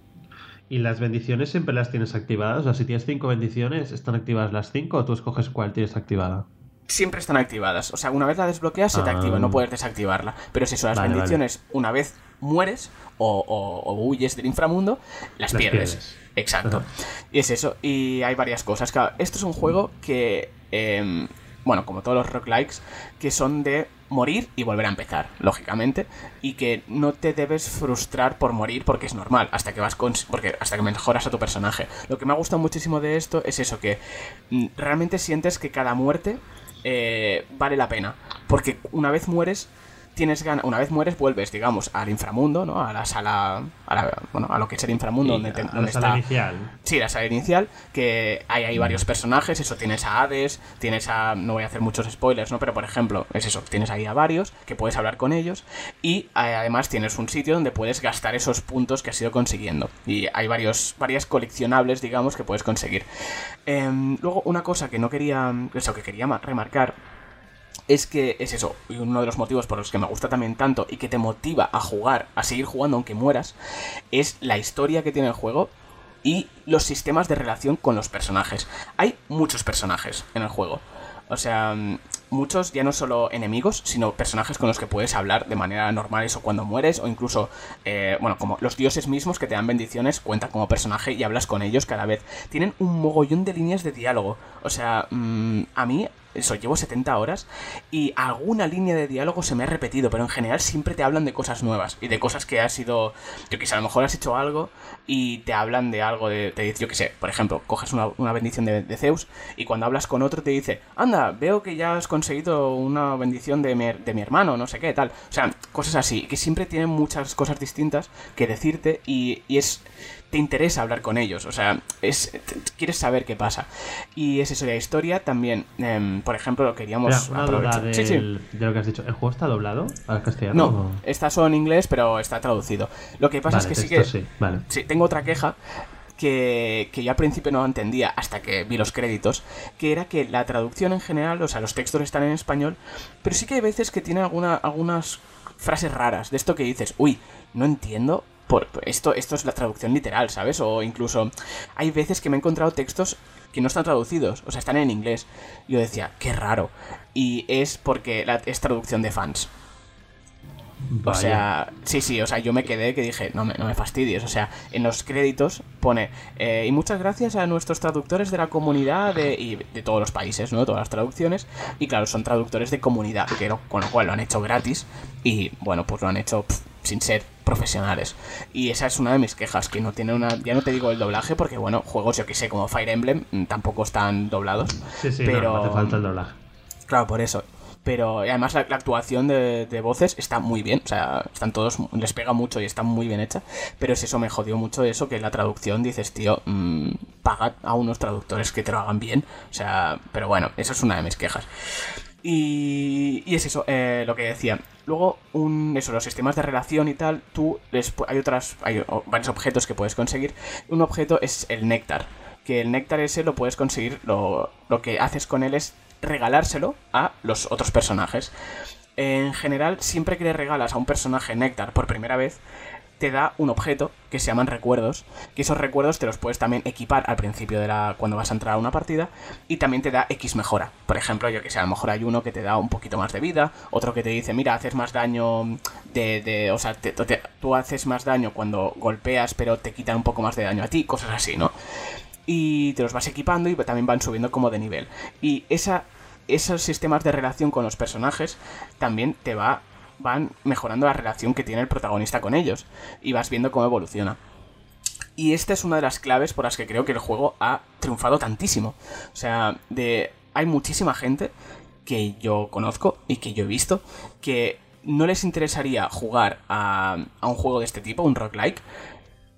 ¿Y las bendiciones siempre las tienes activadas? O sea, si tienes cinco bendiciones, ¿están activadas las cinco o tú escoges cuál tienes activada? Siempre están activadas. O sea, una vez la desbloqueas, se te activa, no ah. puedes desactivarla. Pero si son las bendiciones, una vez mueres o, huyes del inframundo, las, pierdes. Exacto. Y es eso. Y hay varias cosas. Claro, esto es un juego que, em, bueno, como todos los roguelikes, que son de morir y volver a empezar, lógicamente, y que no te debes frustrar por morir porque es normal, hasta que vas con, porque hasta que mejoras a tu personaje. Lo que me ha gustado muchísimo de esto es eso que mm, realmente sientes que cada muerte eh, vale la pena, porque una vez mueres tienes ganas, una vez mueres, vuelves, digamos, al inframundo, ¿no? A la sala, a bueno, a lo que es el inframundo, donde, la sala inicial. Sí, la sala inicial, que hay ahí varios personajes, eso, tienes a Hades, tienes a, no voy a hacer muchos spoilers, ¿no? Pero, por ejemplo, es eso, tienes ahí a varios, que puedes hablar con ellos, y además tienes un sitio donde puedes gastar esos puntos que has ido consiguiendo, y hay varios, varias coleccionables, digamos, que puedes conseguir. Em, luego, una cosa que no quería, eso, que quería remarcar, es que es eso, y uno de los motivos por los que me gusta también tanto y que te motiva a jugar, a seguir jugando aunque mueras, es la historia que tiene el juego y los sistemas de relación con los personajes. Hay muchos personajes en el juego. O sea, muchos ya no solo enemigos, sino personajes con los que puedes hablar de manera normal eso cuando mueres, o incluso, eh, bueno, como los dioses mismos que te dan bendiciones, cuentan como personaje y hablas con ellos cada vez. Tienen un mogollón de líneas de diálogo. O sea, mm, a mí eso, llevo 70 horas y alguna línea de diálogo se me ha repetido, pero en general siempre te hablan de cosas nuevas y de cosas que has sido, yo que sé, a lo mejor has hecho algo y te hablan de algo de, te yo que sé, por ejemplo, coges una, bendición de, Zeus y cuando hablas con otro te dice, anda, veo que ya has conseguido una bendición de mi, de mi hermano, no sé qué, tal. O sea, cosas así, que siempre tienen muchas cosas distintas que decirte y, y es te interesa hablar con ellos, o sea, es quieres saber qué pasa. Y es eso la historia también, em, por ejemplo, lo queríamos Una duda de lo que has dicho. ¿El juego está doblado al castellano? No, está solo en inglés, pero está traducido. Lo que pasa es que sí que... Sí, vale. sí, tengo otra queja que, que, yo al principio no entendía hasta que vi los créditos, que era que la traducción en general, o sea, los textos están en español, pero sí que hay veces que tiene alguna, algunas frases raras, de esto que dices, uy, no entiendo por, esto, esto es la traducción literal, ¿sabes? O incluso hay veces que me he encontrado textos que no están traducidos, o sea, están en inglés. Yo decía, qué raro. Y es porque la, es traducción de fans. O sea, sí, sí, o sea, yo me quedé que dije, no me, no me fastidies. O sea, en los créditos pone, eh, y muchas gracias a nuestros traductores de la comunidad de, y de todos los países, ¿no? Todas las traducciones. Y claro, son traductores de comunidad, que con lo cual lo han hecho gratis. Y bueno, pues lo han hecho sin ser profesionales. Y esa es una de mis quejas, que no tiene una... Ya no te digo el doblaje, porque bueno, juegos yo que sé, como Fire Emblem, mm, tampoco están doblados. Sí, sí, pero... no, hace falta el doblaje. Claro, por eso. Pero además la, actuación de, voces está muy bien, o sea, están todos, les pega mucho y está muy bien hecha. Pero es eso, me jodió mucho eso, que la traducción dices, tío, mmm, paga a unos traductores que te lo hagan bien. O sea, pero bueno, eso es una de mis quejas. Y, es eso, eh, lo que decía. Luego, un, eso, los sistemas de relación y tal, tú hay otras, hay varios objetos que puedes conseguir. Un objeto es el néctar, que el néctar ese lo puedes conseguir, lo, lo que haces con él es regalárselo a los otros personajes. En general, siempre que le regalas a un personaje néctar por primera vez, te da un objeto que se llaman recuerdos, que esos recuerdos te los puedes también equipar al principio de la cuando vas a entrar a una partida y también te da X mejora. Por ejemplo, yo que sé, a lo mejor hay uno que te da un poquito más de vida, otro que te dice, mira, haces más daño de, de o sea, tú haces más daño cuando golpeas, pero te quitan un poco más de daño a ti, cosas así, ¿no? Y te los vas equipando y también van subiendo como de nivel. Y esa esos sistemas de relación con los personajes también te va van mejorando la relación que tiene el protagonista con ellos y vas viendo cómo evoluciona. Y esta es una de las claves por las que creo que el juego ha triunfado tantísimo. O sea, de hay muchísima gente que yo conozco y que yo he visto que no les interesaría jugar a, a un juego de este tipo, un roguelike,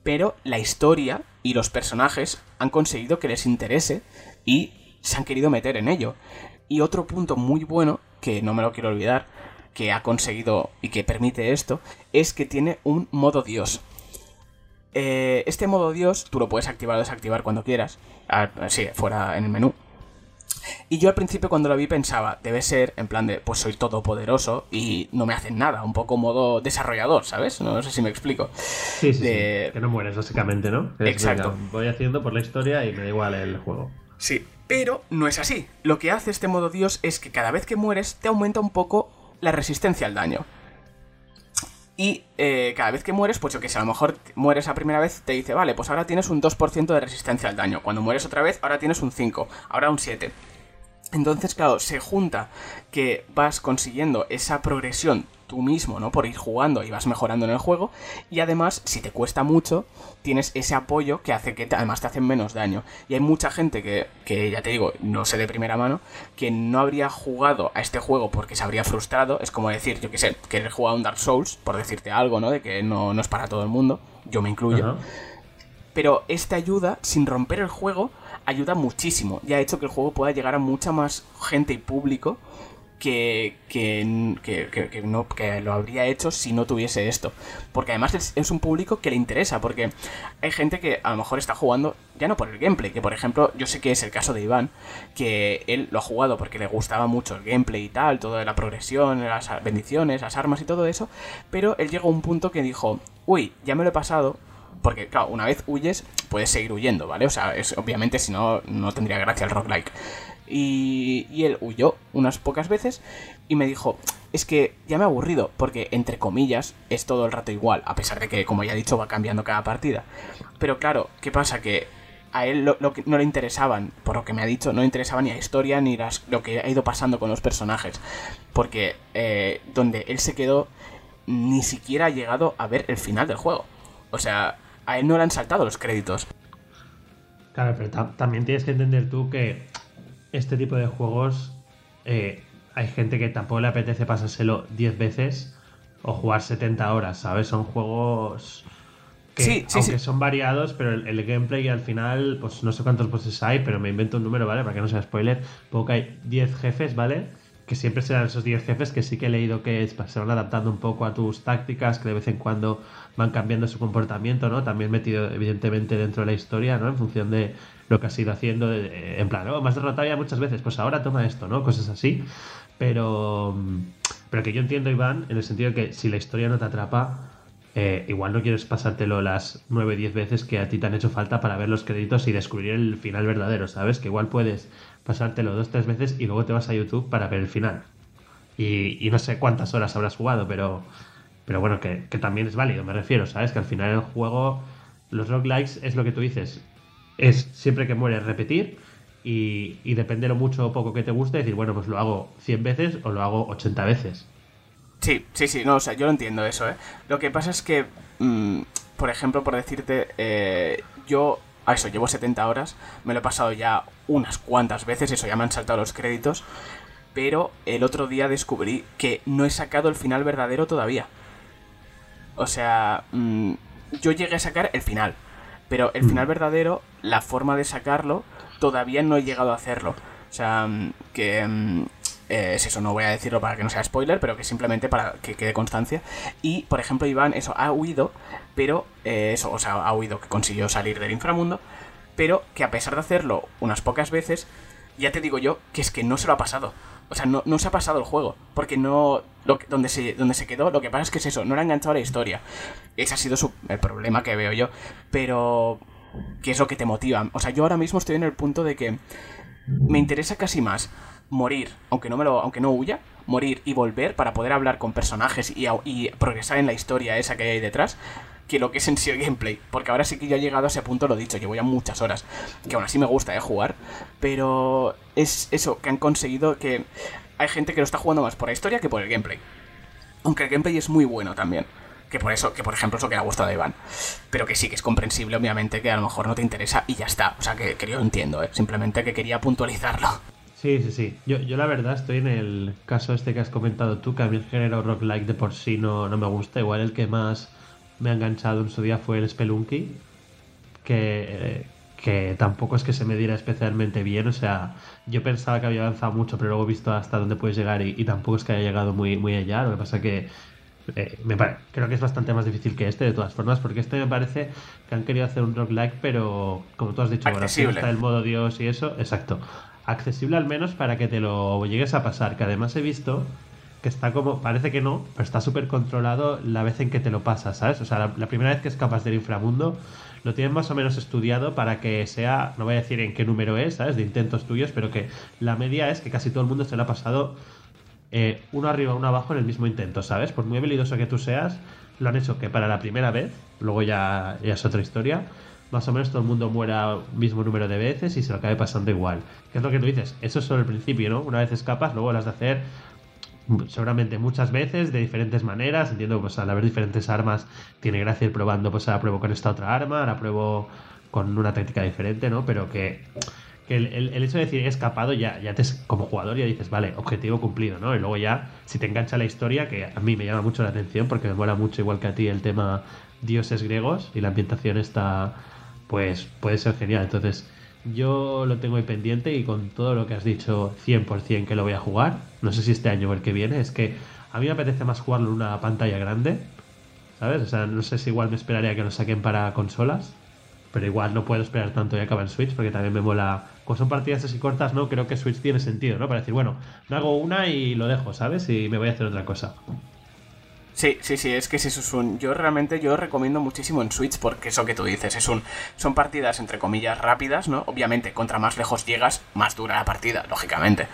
pero la historia y los personajes han conseguido que les interese y se han querido meter en ello. Y otro punto muy bueno, que no me lo quiero olvidar, que ha conseguido y que permite esto es que tiene un modo Dios. Eh, este modo Dios tú lo puedes activar o desactivar cuando quieras, sí, fuera en el menú. Y yo al principio cuando lo vi pensaba, debe ser en plan de, pues soy todopoderoso y no me hacen nada, un poco modo desarrollador, ¿sabes? No, sé si me explico. Sí, sí, Que no mueres básicamente, ¿no? Exacto. voy haciendo por la historia y me da igual el juego. Sí, pero no es así. Lo que hace este modo Dios es que cada vez que mueres te aumenta un poco la resistencia al daño. Y eh, cada vez que mueres, pues yo que sé, a lo mejor mueres a primera vez, te dice, vale, pues ahora tienes un 2% de resistencia al daño. Cuando mueres otra vez, ahora tienes un 5, ahora un 7. Entonces, claro, se junta que vas consiguiendo esa progresión tú mismo, ¿no? Por ir jugando y vas mejorando en el juego. Y además, si te cuesta mucho, tienes ese apoyo que hace que además te hacen menos daño. Y hay mucha gente que, que, ya te digo, no sé de primera mano, que no habría jugado a este juego porque se habría frustrado. Es como decir, yo qué sé, que he jugado a un Dark Souls, por decirte algo, ¿no? De que no, no es para todo el mundo. Yo me incluyo. Pero esta ayuda, sin romper el juego, ayuda muchísimo y ha hecho que el juego pueda llegar a mucha más gente y público que, que, que, no, que lo habría hecho si no tuviese esto. Porque además es, un público que le interesa, porque hay gente que a lo mejor está jugando ya no por el gameplay, que por ejemplo yo sé que es el caso de Iván, que él lo ha jugado porque le gustaba mucho el gameplay y tal, toda la progresión, las bendiciones, las armas y todo eso, pero él llegó a un punto que dijo, uy, ya me lo he pasado, porque, claro, una vez huyes, puedes seguir huyendo, ¿vale? O sea, es, obviamente si no, no tendría gracia el roguelike. Y, y él huyó unas pocas veces y me dijo, es que ya me ha aburrido, porque entre comillas es todo el rato igual, a pesar de que, como ya he dicho, va cambiando cada partida. Pero claro, ¿qué pasa? Que a él lo, que no le interesaban, por lo que me ha dicho, no le interesaba ni la historia ni las, lo que ha ido pasando con los personajes. Porque eh, donde él se quedó, ni siquiera ha llegado a ver el final del juego. O sea, a él no le han saltado los créditos. Claro, pero también tienes que entender tú que este tipo de juegos eh, hay gente que tampoco le apetece pasárselo 10 veces o jugar 70 horas, ¿sabes? Son juegos que, Sí, sí, aunque sí. son variados, pero el, el gameplay al final, pues no sé cuántos bosses hay, pero me invento un número, ¿vale? Para que no sea spoiler. Que hay 10 jefes, ¿vale? Que siempre serán esos 10 jefes que sí que he leído que se van adaptando un poco a tus tácticas, que de vez en cuando van cambiando su comportamiento, ¿no? También metido evidentemente dentro de la historia, ¿no? En función de lo que has ido haciendo, de- en plan, oh, has derrotado ya muchas veces, pues ahora toma esto, ¿no? Cosas así. Pero, mm, pero que yo entiendo, Iván, en el sentido de que si la historia no te atrapa, eh, igual no quieres pasártelo las 9 10 veces que a ti te han hecho falta para ver los créditos y descubrir el final verdadero, ¿sabes? Que igual puedes pasártelo dos tres veces y luego te vas a YouTube para ver el final. Y, no sé cuántas horas habrás jugado, pero, pero bueno, que, que también es válido, me refiero, ¿sabes? Que al final el juego, los roguelikes es lo que tú dices, es siempre que mueres repetir y, y depende lo mucho o poco que te guste, decir, bueno, pues lo hago 100 veces o lo hago 80 veces. Sí, sí, sí, no, o sea, yo lo entiendo eso, ¿eh? Lo que pasa es que, mm, por ejemplo, por decirte, eh, yo a eso llevo 70 horas, me lo he pasado ya unas cuantas veces, eso ya me han saltado los créditos, pero el otro día descubrí que no he sacado el final verdadero todavía. O sea, mm, yo llegué a sacar el final, pero el final verdadero, la forma de sacarlo, todavía no he llegado a hacerlo. O sea, mm, que mm, eh, es eso, no voy a decirlo para que no sea spoiler, pero que simplemente para que quede constancia. Y, por ejemplo, Iván, eso, ha huido, pero eh, eso, o sea, ha huido que consiguió salir del inframundo, pero que a pesar de hacerlo unas pocas veces, ya te digo yo que es que no se lo ha pasado. O sea, no, no se ha pasado el juego. Porque no. Lo que- donde, se, donde se quedó, lo que pasa es que es eso, no le ha enganchado la historia. Ese ha sido su- el problema que veo yo. Pero. ¿Qué es lo que te motiva? O sea, yo ahora mismo estoy en el punto de que. Me interesa casi más morir, aunque no me lo, aunque no huya, morir y volver para poder hablar con personajes y, progresar en la historia esa que hay detrás, que lo que es en sí el gameplay. Porque ahora sí que yo he llegado a ese punto, lo dicho, llevo ya muchas horas. Que aún así me gusta eh, jugar. Pero es eso, que han conseguido que hay gente que lo está jugando más por la historia que por el gameplay. Aunque el gameplay es muy bueno también. Que por eso, que por ejemplo es lo que le ha gustado a Iván. Pero que sí, que es comprensible, obviamente, que a lo mejor no te interesa y ya está. O sea, que, que yo entiendo, ¿eh? Simplemente que quería puntualizarlo. Sí, sí, sí. Yo, yo la verdad estoy en el caso este que has comentado tú, que a mí el género roguelike de por sí no, no me gusta. Igual el que más me ha enganchado en su día fue el Spelunky, que, que tampoco es que se me diera especialmente bien. O sea, yo pensaba que había avanzado mucho, pero luego he visto hasta dónde puedes llegar y, y tampoco es que haya llegado muy, muy allá. Lo que pasa que eh, me pare- creo que es bastante más difícil que este, de todas formas, porque este me parece que han querido hacer un roguelike, pero como tú has dicho, bueno, está el modo Dios y eso, exacto. Accesible al menos para que te lo llegues a pasar, que además he visto que está como, parece que no, pero está súper controlado la vez en que te lo pasas, ¿sabes? O sea, la, primera vez que escapas del inframundo, lo tienen más o menos estudiado para que sea, no voy a decir en qué número es, ¿sabes? De intentos tuyos, pero que la media es que casi todo el mundo se lo ha pasado eh, uno arriba, uno abajo en el mismo intento, ¿sabes? Por muy habilidoso que tú seas, lo han hecho que para la primera vez, luego ya es otra historia, más o menos todo el mundo muera mismo número de veces y se lo acabe pasando igual. ¿Qué es lo que tú dices? Eso es solo el principio, ¿no? Una vez escapas, luego las de hacer seguramente muchas veces, de diferentes maneras. Entiendo que pues, al haber diferentes armas tiene gracia ir probando, pues ahora pruebo con esta otra arma, ahora pruebo con una táctica diferente, ¿no? Pero que, que el hecho de decir he escapado ya, ya te, como jugador ya dices, vale, objetivo cumplido, ¿no? Y luego ya, si te engancha la historia, que a mí me llama mucho la atención porque me mola mucho, igual que a ti, el tema dioses griegos y la ambientación está, pues puede ser genial. Entonces, yo lo tengo ahí pendiente y con todo lo que has dicho 100% que lo voy a jugar, no sé si este año o el que viene, es que a mí me apetece más jugarlo en una pantalla grande, ¿sabes? O sea, no sé si igual me esperaría que lo saquen para consolas, pero igual no puedo esperar tanto y acaba en Switch porque también me mola. Como son partidas así cortas, ¿no? Creo que Switch tiene sentido, ¿no? Para decir, bueno, me hago una y lo dejo, ¿sabes? Y me voy a hacer otra cosa. Sí, sí, sí, es que eso es un... Yo realmente yo recomiendo muchísimo en Switch porque eso que tú dices, es un... Son partidas entre comillas rápidas, ¿no? Obviamente, contra más lejos llegas, más dura la partida, lógicamente.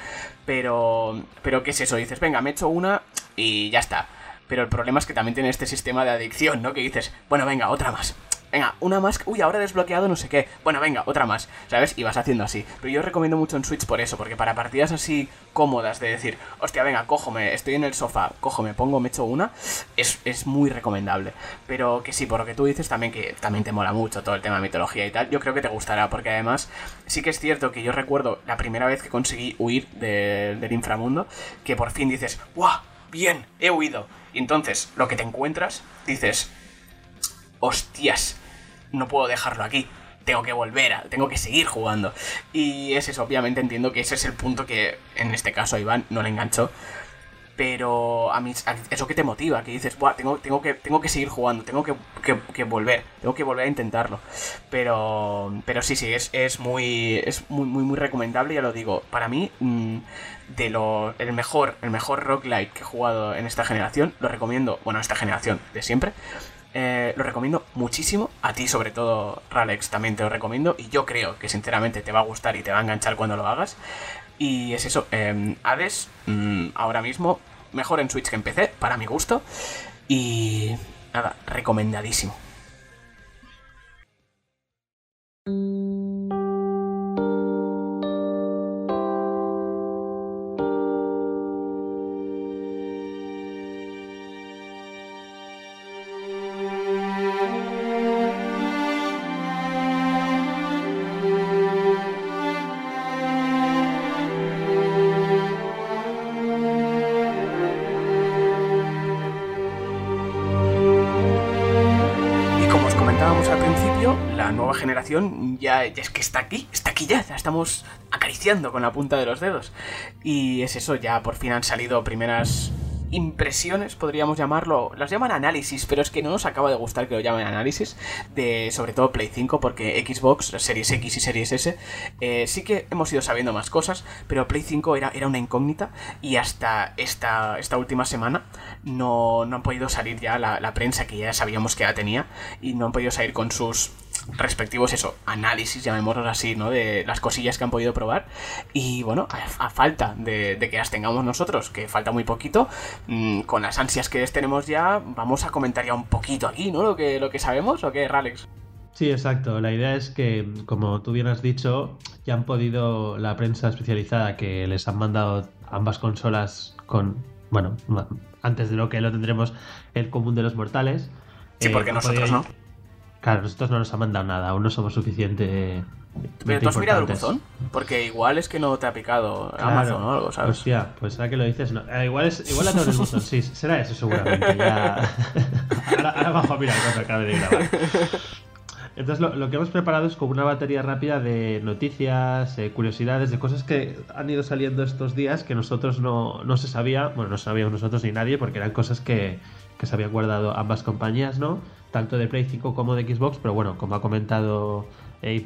Pero... Pero ¿qué es eso? Dices, venga, me echo una y ya está. Pero el problema es que también tiene este sistema de adicción, ¿no? Que dices, bueno, venga, otra más. Venga, una más. Uy, ahora he desbloqueado no sé qué. Bueno, venga, otra más. ¿Sabes? Y vas haciendo así. Pero yo recomiendo mucho en Switch por eso, porque para partidas así cómodas de decir, hostia, venga, cójome, estoy en el sofá, cojo, me pongo, me echo una, es, es muy recomendable. Pero que sí, por lo que tú dices también, que también te mola mucho todo el tema de mitología y tal, yo creo que te gustará, porque además sí que es cierto que yo recuerdo la primera vez que conseguí huir de- del inframundo, que por fin dices, ¡guau! bien, he huido. Y entonces lo que te encuentras, dices, hostias, no puedo dejarlo aquí. Tengo que volver, a, tengo que seguir jugando. Y es obviamente entiendo que ese es el punto que en este caso a Iván no le enganchó pero a mí eso que te motiva, que dices, Buah, tengo, tengo, que, tengo que seguir jugando, tengo que, que, volver, tengo que volver a intentarlo. Pero, pero sí, sí, es, es, muy, es muy, muy, muy recomendable, ya lo digo. Para mí, mm, de lo, el mejor, el mejor roguelike que he jugado en esta generación, lo recomiendo, bueno, esta generación de siempre. Eh, lo recomiendo muchísimo, a ti sobre todo, Ralex, también te lo recomiendo y yo creo que sinceramente te va a gustar y te va a enganchar cuando lo hagas. Y es eso, eh, Hades mm, ahora mismo mejor en Switch que en PC, para mi gusto. Y nada, recomendadísimo. Ya, es que está aquí, está aquí ya, estamos acariciando con la punta de los dedos. Y es eso, ya por fin han salido primeras impresiones, podríamos llamarlo. Las llaman análisis, pero es que no nos acaba de gustar que lo llamen análisis. De sobre todo Play 5, porque Xbox, Series X y Series S, eh, sí que hemos ido sabiendo más cosas, pero Play 5 era, era una incógnita. Y hasta esta, esta última semana no, no han podido salir ya la, la prensa que ya sabíamos que ya tenía. Y no han podido salir con sus respectivos, eso, análisis, llamémoslos así, ¿no? De las cosillas que han podido probar. Y bueno, a, falta de, que las tengamos nosotros, que falta muy poquito, mm, con las ansias que tenemos ya, vamos a comentar ya un poquito aquí, ¿no? Lo que, lo que sabemos, ¿o qué, Ralex? Sí, exacto. La idea es que, como tú bien has dicho, ya han podido la prensa especializada que les han mandado ambas consolas con, bueno, antes de lo que lo tendremos el común de los mortales. Sí, porque eh, nosotros no. Claro, nosotros no nos han mandado nada, aún no somos suficiente. Pero tú has mirado el buzón, porque igual es que no te ha picado Amazon o algo, ¿sabes? Hostia, pues ahora que lo dices, no. Eh, igual, es, igual el buzón, sí, será eso seguramente. Ya... ahora, bajo a mirar cuando acabe de grabar. Entonces lo, lo, que hemos preparado es como una batería rápida de noticias, eh, curiosidades, de cosas que han ido saliendo estos días que nosotros no, no se sabía, bueno, no sabíamos nosotros ni nadie, porque eran cosas que, que se habían guardado ambas compañías, ¿no? tanto de Play 5 como de Xbox, pero bueno, como ha comentado eh,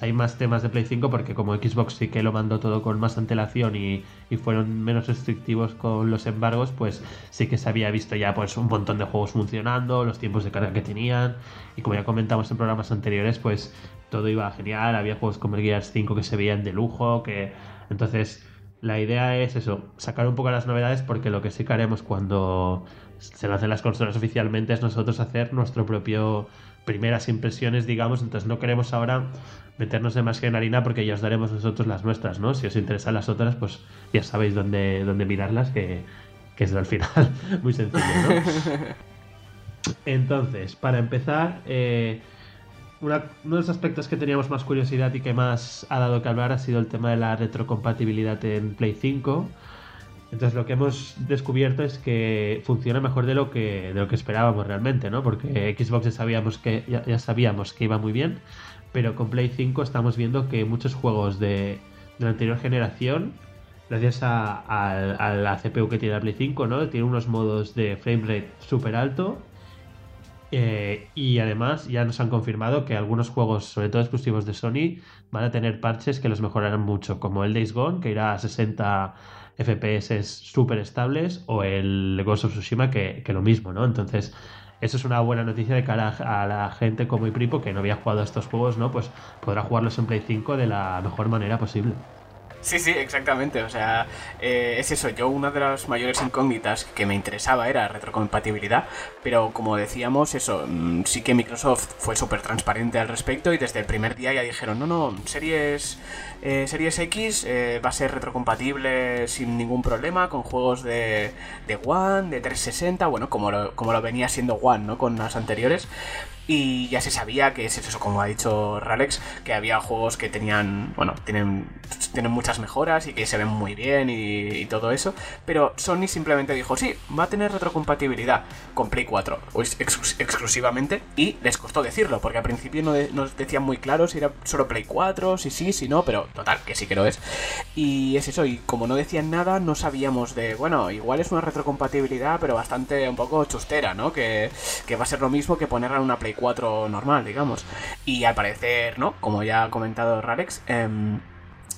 hay más temas de Play 5 porque como Xbox sí que lo mandó todo con más antelación y, fueron menos restrictivos con los embargos, pues sí que se había visto ya pues un montón de juegos funcionando, los tiempos de carga que tenían y como ya comentamos en programas anteriores, pues todo iba genial, había juegos como el Gears 5 que se veían de lujo, que entonces la idea es eso, sacar un poco las novedades porque lo que sí que haremos cuando se hacen las consolas oficialmente es nosotros hacer nuestro propio primeras impresiones, digamos, entonces no queremos ahora meternos demasiado en harina porque ya os daremos nosotros las nuestras, ¿no? Si os interesan las otras, pues ya sabéis dónde, dónde mirarlas, que, que es al final muy sencillo, ¿no? Entonces, para empezar, eh, uno de los aspectos que teníamos más curiosidad y que más ha dado que hablar ha sido el tema de la retrocompatibilidad en Play 5. Entonces lo que hemos descubierto es que funciona mejor de lo que, de lo que esperábamos realmente, ¿no? Porque Xbox ya sabíamos que, ya, sabíamos que iba muy bien, pero con Play 5 estamos viendo que muchos juegos de, la anterior generación, gracias a, la CPU que tiene la Play 5, ¿no? Tiene unos modos de framerate súper alto. Eh, y además ya nos han confirmado que algunos juegos, sobre todo exclusivos de Sony, van a tener parches que los mejorarán mucho, como el Days Gone, que irá a 60 FPS súper estables o el Ghost of Tsushima que, lo mismo, ¿no? Entonces, eso es una buena noticia de cara a la gente como Ipripo que no había jugado estos juegos, ¿no? Pues podrá jugarlos en Play 5 de la mejor manera posible. Sí, sí, exactamente. O sea, eh, es eso. Yo una de las mayores incógnitas que me interesaba era retrocompatibilidad, pero como decíamos, eso, mm, sí que Microsoft fue súper transparente al respecto y desde el primer día ya dijeron, no, no, series, eh, series X eh, va a ser retrocompatible sin ningún problema con juegos de, de One, de 360, bueno, como lo, como lo venía siendo One, ¿no? Con las anteriores. Y ya se sabía que es eso, como ha dicho Ralex, que había juegos que tenían, bueno, tienen tienen muchas mejoras y que se ven muy bien y, todo eso. Pero Sony simplemente dijo, sí, va a tener retrocompatibilidad con Play 4 exclusivamente y les costó decirlo, porque al principio no nos decían muy claro si era solo Play 4, si sí, si no, pero total, que sí que lo es. Y es eso, y como no decían nada, no sabíamos de, bueno, igual es una retrocompatibilidad, pero bastante un poco chustera, ¿no? Que, que va a ser lo mismo que ponerla en una Play 4 normal, digamos. Y al parecer, ¿no? Como ya ha comentado Ralex, em,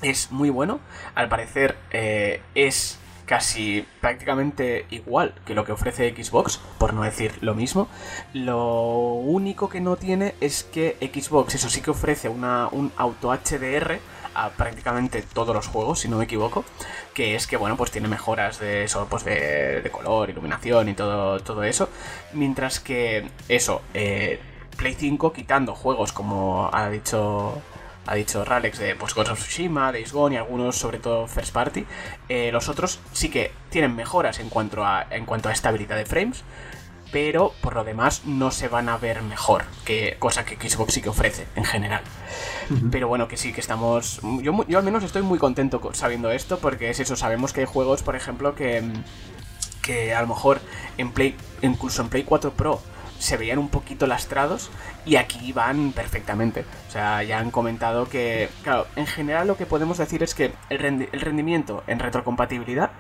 es muy bueno. Al parecer eh, es casi prácticamente igual que lo que ofrece Xbox, por no decir lo mismo. Lo único que no tiene es que Xbox, eso sí que ofrece una, un auto HDR a prácticamente todos los juegos, si no me equivoco, que es que, bueno, pues tiene mejoras de eso, pues de, color, iluminación y todo, todo eso, mientras que eso, eh, Play 5 quitando juegos como ha dicho ha dicho Ralex de pues, Ghost of Tsushima, Days Gone y algunos, sobre todo First Party. Eh, los otros sí que tienen mejoras en cuanto, a, en cuanto a estabilidad de frames, pero por lo demás no se van a ver mejor, que cosa que Xbox sí que ofrece en general. Pero bueno, que sí, que estamos... Yo, yo al menos estoy muy contento sabiendo esto, porque es eso, sabemos que hay juegos, por ejemplo, que, que a lo mejor en Play, incluso en Play 4 Pro, se veían un poquito lastrados y aquí van perfectamente. O sea, ya han comentado que, claro, en general lo que podemos decir es que el, rendimiento en retrocompatibilidad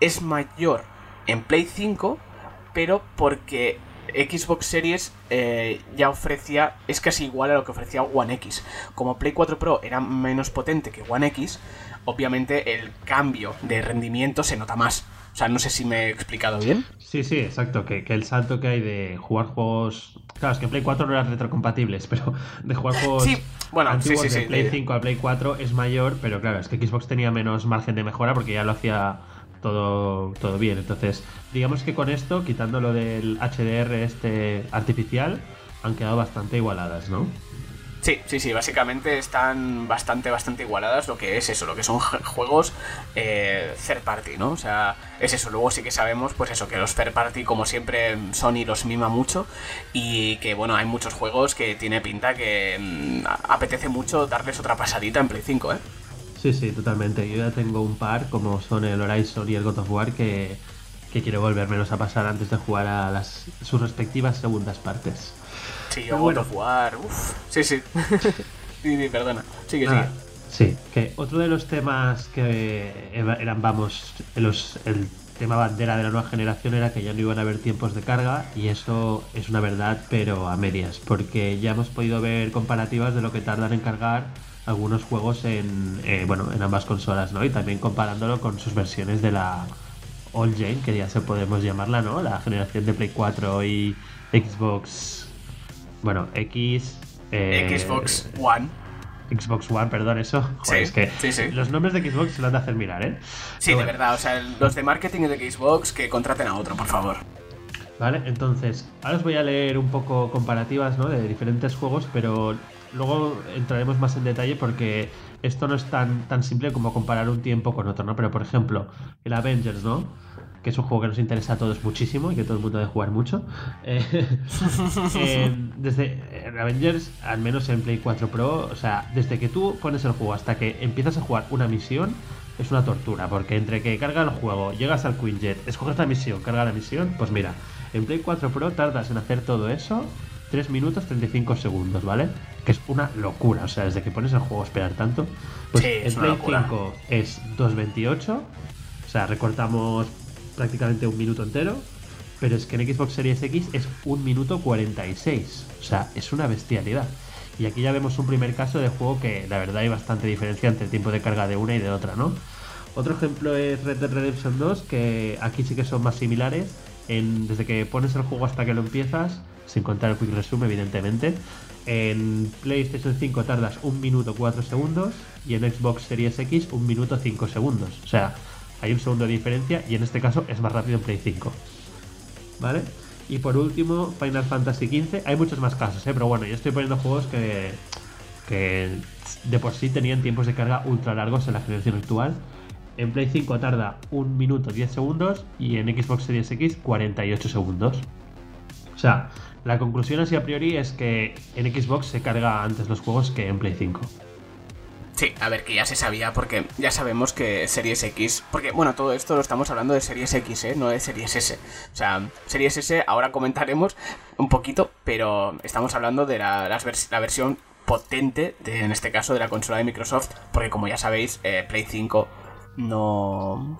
es mayor en Play 5, pero porque Xbox Series eh, ya ofrecía, es casi igual a lo que ofrecía One X. Como Play 4 Pro era menos potente que One X, obviamente el cambio de rendimiento se nota más. O sea, no sé si me he explicado bien. Sí, sí, exacto. Que, el salto que hay de jugar juegos. Claro, es que en Play 4 no eran retrocompatibles, pero de jugar juegos sí, bueno, antiguos sí, sí, de Play 5 a Play 4 es mayor, pero claro, es que Xbox tenía menos margen de mejora porque ya lo hacía todo, todo bien. Entonces, digamos que con esto, quitando lo del HDR este artificial, han quedado bastante igualadas, ¿no? Sí, sí, sí, básicamente están bastante, bastante igualadas lo que es eso, lo que son juegos eh, third party, ¿no? O sea, es eso. Luego sí que sabemos, pues eso, que los third party, como siempre, Sony los mima mucho y que, bueno, hay muchos juegos que tiene pinta que mm, apetece mucho darles otra pasadita en Play 5, ¿eh? Sí, sí, totalmente. Yo ya tengo un par, como son el Horizon y el God of War, que, que quiero volvérmelos a pasar antes de jugar a las, sus respectivas segundas partes. Sí, o bueno. Sí, sí. sí, perdona. Sigue, sigue. Sí, que otro de los temas que eran, vamos, los, el tema bandera de la nueva generación era que ya no iban a haber tiempos de carga y eso es una verdad, pero a medias, porque ya hemos podido ver comparativas de lo que tardan en cargar algunos juegos en, eh, bueno, en ambas consolas, ¿no? Y también comparándolo con sus versiones de la All Gen, que ya se podemos llamarla, ¿no? La generación de Play 4 y Xbox bueno, X. Eh, Xbox One. Xbox One, perdón, eso. es que los nombres de Xbox se lo han de hacer mirar, ¿eh? Sí, de verdad, o sea, los de marketing de Xbox que contraten a otro, por favor. Vale, entonces, ahora os voy a leer un poco comparativas, ¿no? De diferentes juegos, pero luego entraremos más en detalle porque esto no es tan, tan simple como comparar un tiempo con otro, ¿no? Pero, por ejemplo, el Avengers, ¿no? que es un juego que nos interesa a todos muchísimo y que todo el mundo debe jugar mucho. Eh, eh, desde Avengers, al menos en Play 4 Pro, o sea, desde que tú pones el juego hasta que empiezas a jugar una misión, es una tortura, porque entre que carga el juego, llegas al Quinjet, escoges la misión, carga la misión, pues mira, en Play 4 Pro tardas en hacer todo eso 3 minutos 35 segundos, ¿vale? Que es una locura, o sea, desde que pones el juego a esperar tanto. Pues en Play 5 es 2.28, o sea, recortamos prácticamente un minuto entero, pero es que en Xbox Series X es un minuto 46. O sea, es una bestialidad. Y aquí ya vemos un primer caso de juego que la verdad hay bastante diferencia entre el tiempo de carga de una y de otra, ¿no? Otro ejemplo es Red Dead Redemption 2, que aquí sí que son más similares. En, desde que pones el juego hasta que lo empiezas, sin contar el quick resume, evidentemente. En PlayStation 5 tardas un minuto 4 segundos y en Xbox Series X un minuto 5 segundos. O sea, hay un segundo de diferencia y en este caso es más rápido en Play 5. ¿Vale? Y por último, Final Fantasy XV. Hay muchos más casos, ¿eh? pero bueno, yo estoy poniendo juegos que, que de por sí tenían tiempos de carga ultra largos en la generación actual. En Play 5 tarda 1 minuto 10 segundos y en Xbox Series X 48 segundos. O sea, la conclusión así a priori es que en Xbox se carga antes los juegos que en Play 5. Sí, a ver, que ya se sabía, porque ya sabemos que Series X. Porque, bueno, todo esto lo estamos hablando de Series X, ¿eh? No de Series S. O sea, Series S ahora comentaremos un poquito, pero estamos hablando de la, la versión potente, de, en este caso, de la consola de Microsoft, porque como ya sabéis, eh, Play 5 no.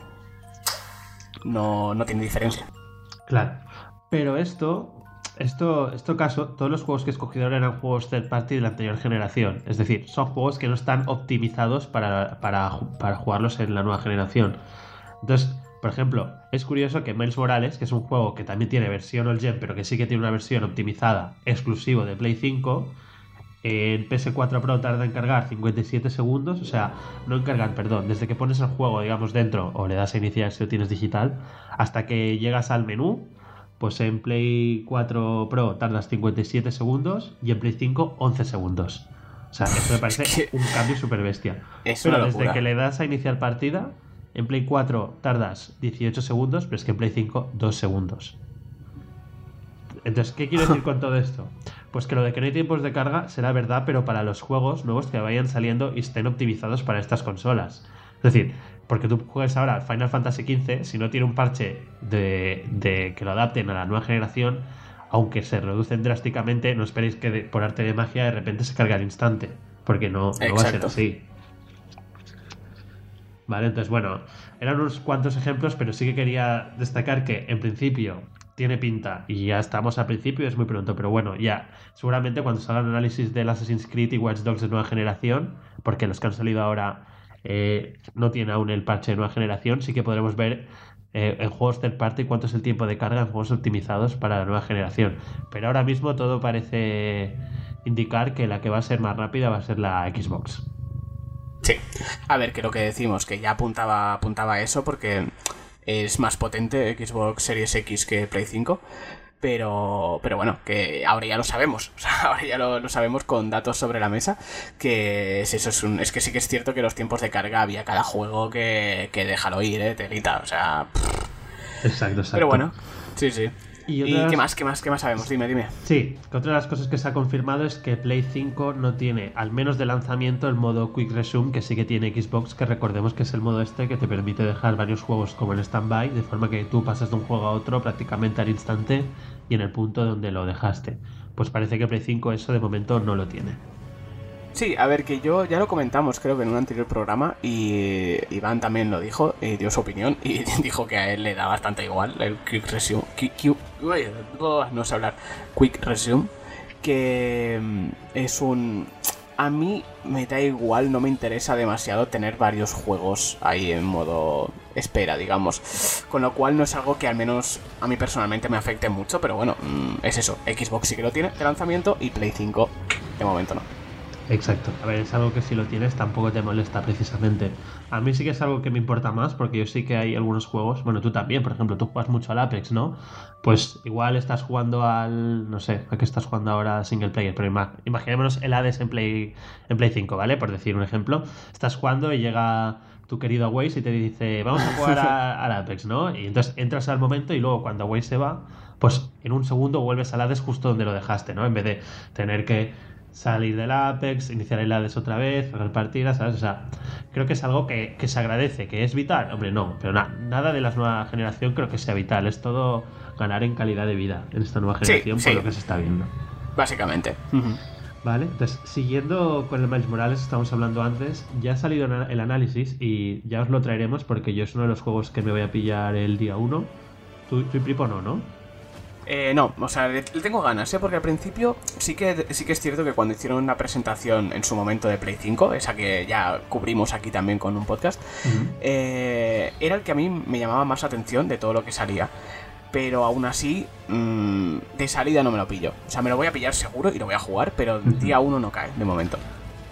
No, no tiene diferencia. Claro. Pero esto esto, esto caso, todos los juegos que he escogido eran juegos third party de la anterior generación. Es decir, son juegos que no están optimizados para, para, jugarlos en la nueva generación. Entonces, por ejemplo, es curioso que Miles Morales, que es un juego que también tiene versión all gen, pero que sí que tiene una versión optimizada exclusivo de Play 5, en PS4 Pro tarda en cargar 57 segundos, o sea, no en cargar, perdón, desde que pones el juego, digamos, dentro o le das a iniciar si lo tienes digital, hasta que llegas al menú, pues en Play 4 Pro tardas 57 segundos y en Play 5 11 segundos. O sea, esto me parece un cambio súper bestia. pero desde que le das a iniciar partida, en Play 4 tardas 18 segundos, pero es que en Play 5 2 segundos. Entonces, ¿qué quiero decir con todo esto? Pues que lo de que no hay tiempos de carga será verdad, pero para los juegos nuevos que vayan saliendo y estén optimizados para estas consolas. Es decir, porque tú juegues ahora Final Fantasy XV, si no tiene un parche de, que lo adapten a la nueva generación, aunque se reducen drásticamente, no esperéis que por arte de magia de repente se cargue al instante, porque no, va a ser así. Vale, entonces bueno, eran unos cuantos ejemplos, pero sí que quería destacar que en principio tiene pinta y ya estamos al principio, es muy pronto, pero bueno, ya seguramente cuando salga el análisis del Assassin's Creed y Watch Dogs de nueva generación, porque los que han salido ahora eh, no tiene aún el parche de nueva generación, sí que podremos ver eh, en juegos third party cuánto es el tiempo de carga en juegos optimizados para la nueva generación. Pero ahora mismo todo parece indicar que la que va a ser más rápida va a ser la Xbox. Sí, a ver, que lo que decimos, que ya apuntaba, apuntaba a eso porque es más potente Xbox Series X que Play 5, pero, pero bueno, que ahora ya lo sabemos, o sea, ahora ya lo, sabemos con datos sobre la mesa, que es eso, es, un, es que sí que es cierto que los tiempos de carga había cada juego que, que déjalo ir, eh, telita, o sea... Exacto, exacto. Pero bueno, sí, sí. ¿Y, qué más, qué más, qué más sabemos? Dime, dime. Sí, que otra de las cosas que se ha confirmado es que Play 5 no tiene, al menos de lanzamiento, el modo Quick Resume que sí que tiene Xbox, que recordemos que es el modo este que te permite dejar varios juegos como en stand-by, de forma que tú pasas de un juego a otro prácticamente al instante y en el punto donde lo dejaste. Pues parece que Play 5 eso de momento no lo tiene. Sí, a ver, que yo ya lo comentamos, creo que en un anterior programa, y Iván también lo dijo, y dio su opinión, y dijo que a él le da bastante igual el Quick Resume. no sé hablar. Quick Resume, que mm, es un. A mí me da igual, no me interesa demasiado tener varios juegos ahí en modo espera, digamos. Con lo cual no es algo que al menos a mí personalmente me afecte mucho, pero bueno, mm, es eso. Xbox sí que lo tiene de lanzamiento y Play 5 de momento no. Exacto. A ver, es algo que si lo tienes tampoco te molesta precisamente. A mí sí que es algo que me importa más porque yo sí que hay algunos juegos, bueno, tú también, por ejemplo, tú juegas mucho al Apex, ¿no? Pues igual estás jugando al, no sé, a qué estás jugando ahora single player, pero imaginémonos el Hades en Play, en Play 5, ¿vale? Por decir un ejemplo. Estás jugando y llega tu querido Waze y te dice, vamos a jugar al Apex, ¿no? Y entonces entras al momento y luego cuando Waze se va, pues en un segundo vuelves al Hades justo donde lo dejaste, ¿no? En vez de tener que salir del Apex, iniciar el Hades otra vez, hacer partidas, ¿sabes? O sea, creo que es algo que, se agradece, que es vital. Hombre, no, pero nada de la nueva generación creo que sea vital. Es todo ganar en calidad de vida en esta nueva generación por lo que se está viendo. Básicamente. Vale, entonces siguiendo con el Miles Morales, estamos hablando antes, ya ha salido el análisis y ya os lo traeremos porque yo es uno de los juegos que me voy a pillar el día 1. Tú, tú y Pripo no, ¿no? Eh, no, o sea, le, tengo ganas, ¿eh? Porque al principio sí que, sí que es cierto que cuando hicieron una presentación en su momento de Play 5, esa que ya cubrimos aquí también con un podcast, eh, era el que a mí me llamaba más atención de todo lo que salía. Pero aún así, mm, de salida no me lo pillo. O sea, me lo voy a pillar seguro y lo voy a jugar, pero día uno no cae, de momento.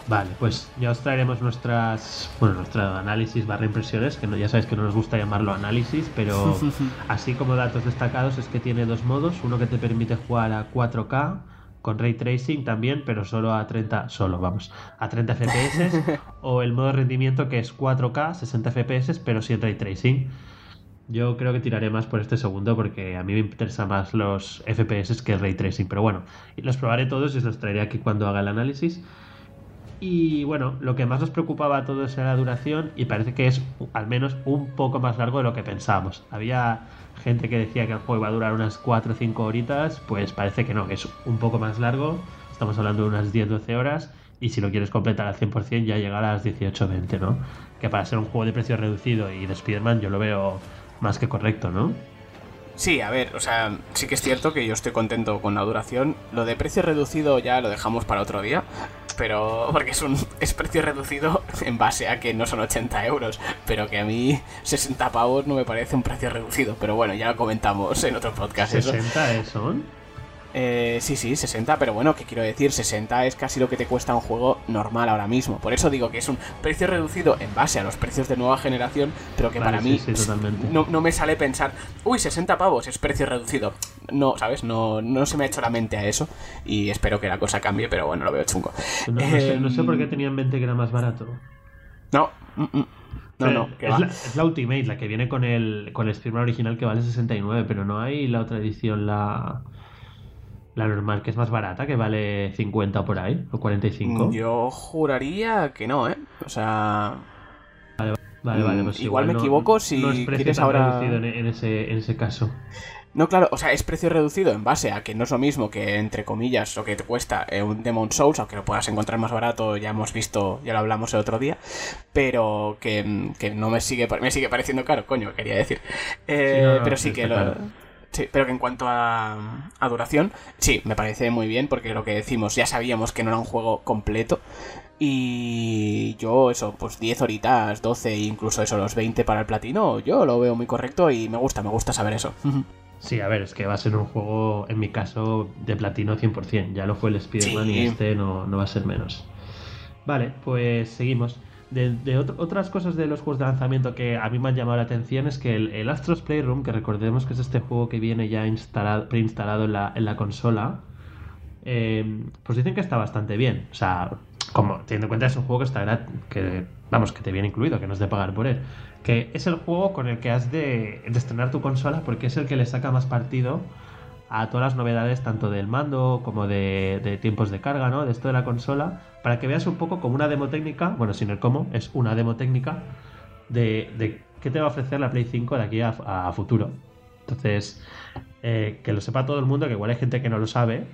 Vale, pues ya os traeremos nuestras, bueno, nuestro análisis barra impresiones, que no, ya sabéis que no nos gusta llamarlo análisis, pero así como datos destacados es que tiene dos modos, uno que te permite jugar a 4K con ray tracing también, pero solo a 30, solo vamos, a 30 FPS, o el modo rendimiento que es 4K, 60 FPS, pero sin ray tracing. Yo creo que tiraré más por este segundo porque a mí me interesa más los FPS que el ray tracing, pero bueno, los probaré todos y os los traeré aquí cuando haga el análisis. Y bueno, lo que más nos preocupaba a todos era la duración y parece que es al menos un poco más largo de lo que pensábamos. Había gente que decía que el juego iba a durar unas 4 o 5 horitas, pues parece que no, que es un poco más largo. Estamos hablando de unas 10-12 horas y si lo quieres completar al 100% ya llega a las 18-20, ¿no? Que para ser un juego de precio reducido y de Spider-Man yo lo veo más que correcto, ¿no? Sí, a ver, o sea, sí que es cierto que yo estoy contento con la duración. Lo de precio reducido ya lo dejamos para otro día, pero porque es un es precio reducido en base a que no son 80 euros, pero que a mí 60 pavos no me parece un precio reducido. Pero bueno, ya lo comentamos en otro podcast. ¿60 son? Eh, sí, sí, 60, pero bueno, ¿qué quiero decir? 60 es casi lo que te cuesta un juego normal ahora mismo. Por eso digo que es un precio reducido en base a los precios de nueva generación, pero que para mí no, no, me sale pensar, uy, 60 pavos es precio reducido. No, ¿sabes? No, no se me ha hecho la mente a eso y espero que la cosa cambie, pero bueno, lo veo chungo. No, sé, no sé, por qué tenía en mente que era más barato. No, mm, mm. No, no, es, la, Ultimate, la que viene con el, con el firma original que vale 69, pero no hay la otra edición, la, la normal, que es más barata, que vale 50 por ahí, o 45. Yo juraría que no, ¿eh? O sea... Vale, vale, mm, pues igual, me equivoco si no es quieres ahora... En, en, ese, en ese caso. No, claro, o sea, es precio reducido en base a que no es lo mismo que, entre comillas, lo que te cuesta eh, un Demon Souls, aunque lo puedas encontrar más barato, ya hemos visto, ya lo hablamos el otro día, pero que, no me sigue, me sigue pareciendo caro, coño, quería decir. Eh, pero sí que lo... Sí, pero que en cuanto a, duración, sí, me parece muy bien porque lo que decimos, ya sabíamos que no era un juego completo. Y yo, eso, pues 10 horitas, 12, incluso eso, los 20 para el platino, yo lo veo muy correcto y me gusta, me gusta saber eso. Sí, a ver, es que va a ser un juego, en mi caso, de platino 100%. Ya lo fue el Spider-Man y este no, no va a ser menos. Vale, pues seguimos. De, otras cosas de los juegos de lanzamiento que a mí me han llamado la atención es que el, Astros Playroom, que recordemos que es este juego que viene ya instalado, preinstalado en la, consola, eh, pues dicen que está bastante bien. O sea, como teniendo en cuenta que es un juego que está que vamos, que te viene incluido, que no es de pagar por él. Que es el juego con el que has de, de estrenar tu consola porque es el que le saca más partido a todas las novedades, tanto del mando como de, tiempos de carga, ¿no? De esto de la consola, para que veas un poco como una demo técnica, bueno, sin el cómo, es una demo técnica de, qué te va a ofrecer la Play 5 de aquí a, futuro. Entonces, eh, que lo sepa todo el mundo, que igual hay gente que no lo sabe,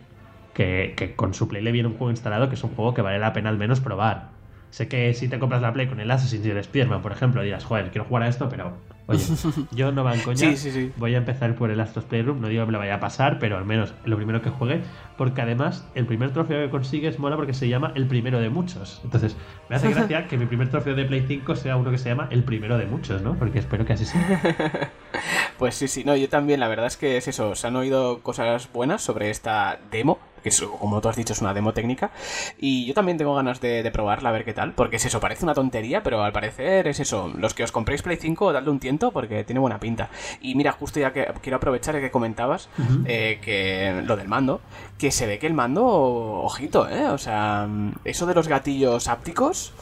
que, que, con su Play le viene un juego instalado que es un juego que vale la pena al menos probar. Sé que si te compras la Play con el Assassin's y el Spearman, por ejemplo, dirás, joder, quiero jugar a esto, pero oye, yo no van coña. Voy a empezar por el Astros Playroom. No digo que me lo vaya a pasar, pero al menos lo primero que juegue. Porque además, el primer trofeo que consigues mola porque se llama el primero de muchos. Entonces, me hace gracia que mi primer trofeo de Play 5 sea uno que se llama el primero de muchos, ¿no? Porque espero que así sea. pues sí, sí, no, yo también, la verdad es que es eso. Se han oído cosas buenas sobre esta demo que como tú has dicho es una demo técnica. Y yo también tengo ganas de, probarla a ver qué tal, porque es eso, parece una tontería, pero al parecer es eso. Los que os compréis Play 5, dadle un tiento porque tiene buena pinta. Y mira, justo ya que quiero aprovechar el que comentabas, eh, que lo del mando, que se ve que el mando, ojito, ¿eh? O sea, eso de los gatillos ápticos,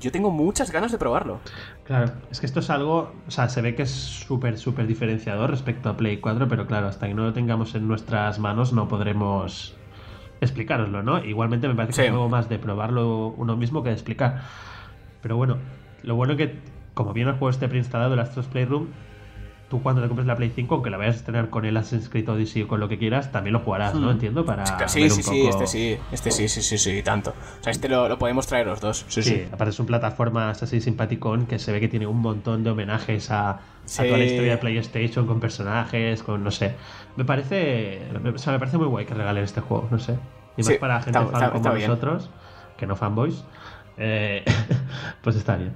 yo tengo muchas ganas de probarlo. Claro, es que esto es algo, o sea, se ve que es súper, súper diferenciador respecto a Play 4, pero claro, hasta que no lo tengamos en nuestras manos no podremos explicároslo, ¿no? Igualmente me parece que es algo más de probarlo uno mismo que de explicar. Pero bueno, lo bueno que, como viene el juego este preinstalado, el Astros Playroom, tú cuando te compres la Play 5, aunque la vayas a tener con el Assassin's Creed Odyssey o con lo que quieras, también lo jugarás, ¿no? Hmm. Entiendo, para Sí, sí, sí, este sí, este sí, sí, sí, sí, tanto. O sea, este lo, podemos traer los dos. Sí, sí, aparte es un plataforma así simpaticón que se ve que tiene un montón de homenajes a, a toda la historia de PlayStation, con personajes, con, no sé. Me parece, o sea, me parece muy guay que regalen este juego, no sé. Y más para gente fan como nosotros, que no fanboys, eh, pues está bien.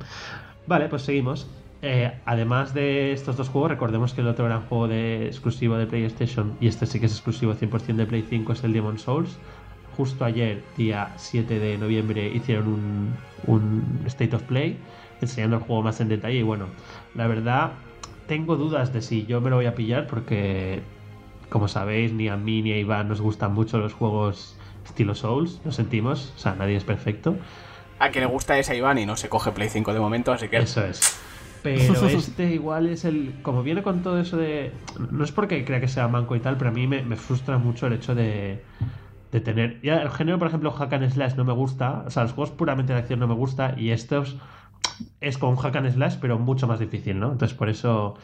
Vale, pues seguimos. Eh, además de estos dos juegos, recordemos que el otro gran juego de, exclusivo de PlayStation, y este sí que es exclusivo 100% de Play 5, es el Demon Souls. Justo ayer, día 7 de noviembre, hicieron un, un State of Play enseñando el juego más en detalle. Y bueno, la verdad, tengo dudas de si yo me lo voy a pillar porque, como sabéis, ni a mí ni a Iván nos gustan mucho los juegos estilo Souls, lo sentimos, o sea, nadie es perfecto. A que le gusta esa Iván y no se coge Play 5 de momento, así que... Eso es. Pero este igual es el. Como viene con todo eso de. No es porque crea que sea manco y tal, pero a mí me, frustra mucho el hecho de. de tener. Ya el género, por ejemplo, hack and slash no me gusta. O sea, los juegos puramente de acción no me gusta. Y estos es con hack and slash, pero mucho más difícil, ¿no? Entonces por eso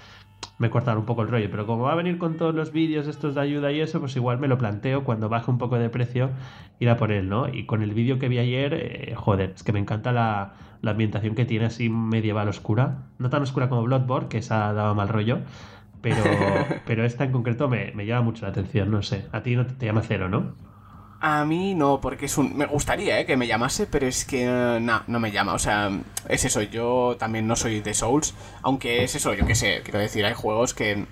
me cortaron un poco el rollo. Pero como va a venir con todos los vídeos estos de ayuda y eso, pues igual me lo planteo cuando baje un poco de precio ir a por él, ¿no? Y con el vídeo que vi ayer, eh, joder, es que me encanta la, la, ambientación que tiene así medieval oscura. No tan oscura como Bloodborne, que esa daba mal rollo. Pero, pero esta en concreto me, me llama mucho la atención, no sé. A ti no te, te llama cero, ¿no? A mí no, porque es un... Me gustaría ¿eh? que me llamase, pero es que eh, no, no me llama. O sea, es eso, yo también no soy de Souls, aunque es eso, yo qué sé, quiero decir, hay juegos que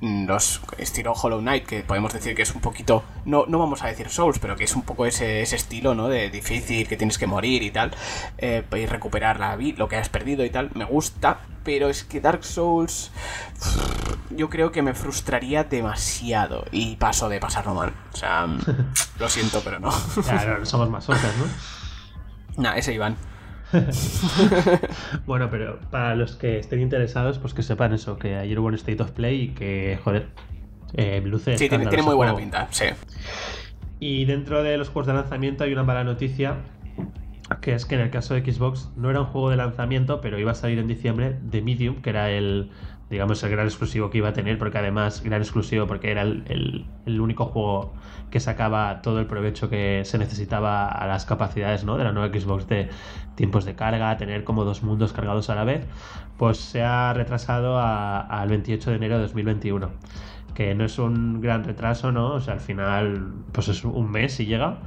los estilo Hollow Knight, que podemos decir que es un poquito, no, no vamos a decir Souls, pero que es un poco ese, ese estilo, ¿no? De difícil, que tienes que morir y tal, eh, y recuperar la vida, lo que has perdido y tal, me gusta, pero es que Dark Souls yo creo que me frustraría demasiado y paso de pasarlo mal. O sea, lo siento, pero no. Claro, somos más ojos, ¿no? Nah, ese Iván. bueno, pero para los que estén interesados, pues que sepan eso, que ayer hubo un State of Play y que, joder, eh, luce. Sí, tiene, tiene, muy buena pinta, sí. Y dentro de los juegos de lanzamiento hay una mala noticia, que es que en el caso de Xbox no era un juego de lanzamiento, pero iba a salir en diciembre de Medium, que era el, digamos, el gran exclusivo que iba a tener, porque además, gran exclusivo porque era el, el, único juego que sacaba todo el provecho que se necesitaba a las capacidades ¿no? de la nueva Xbox de tiempos de carga, tener como dos mundos cargados a la vez, pues se ha retrasado al 28 de enero de 2021 que no es un gran retraso, ¿no? O sea, al final, pues es un mes y llega.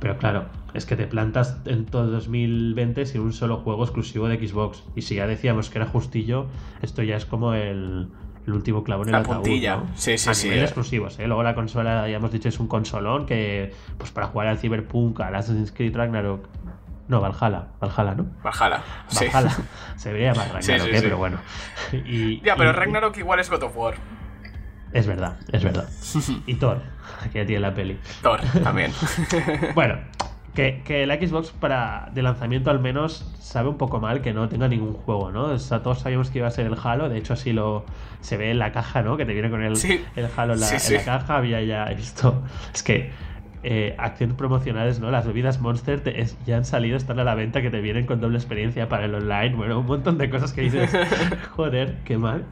Pero claro, es que te plantas en todo 2020 sin un solo juego exclusivo de Xbox. Y si ya decíamos que era justillo, esto ya es como el, el último clavo en el la ataúd. Puntilla. ¿no? Sí, sí, a sí. nivel exclusivos, ¿eh? Luego la consola, ya hemos dicho, es un consolón que, pues para jugar al Cyberpunk, al Assassin's Creed Ragnarok. No, Valhalla, Valhalla, ¿no? Valhalla, sí. Valhalla. Se vería más Ragnarok, ¿eh? pero bueno. Y- Ya, pero y- Ragnarok igual es God of War. Es verdad, es verdad. Y Thor, que ya tiene la peli. Thor también. Bueno, que, que la Xbox para de lanzamiento al menos sabe un poco mal que no tenga ningún juego, ¿no? O sea, todos sabíamos que iba a ser el Halo, de hecho así lo se ve en la caja, ¿no? Que te viene con el, Sí. el Halo en la, Sí, en la caja, había ya esto. Es que eh, acciones promocionales, ¿no? Las bebidas Monster te- es- ya han salido, están a la venta, que te vienen con doble experiencia para el online, bueno, un montón de cosas que dices, joder, qué mal.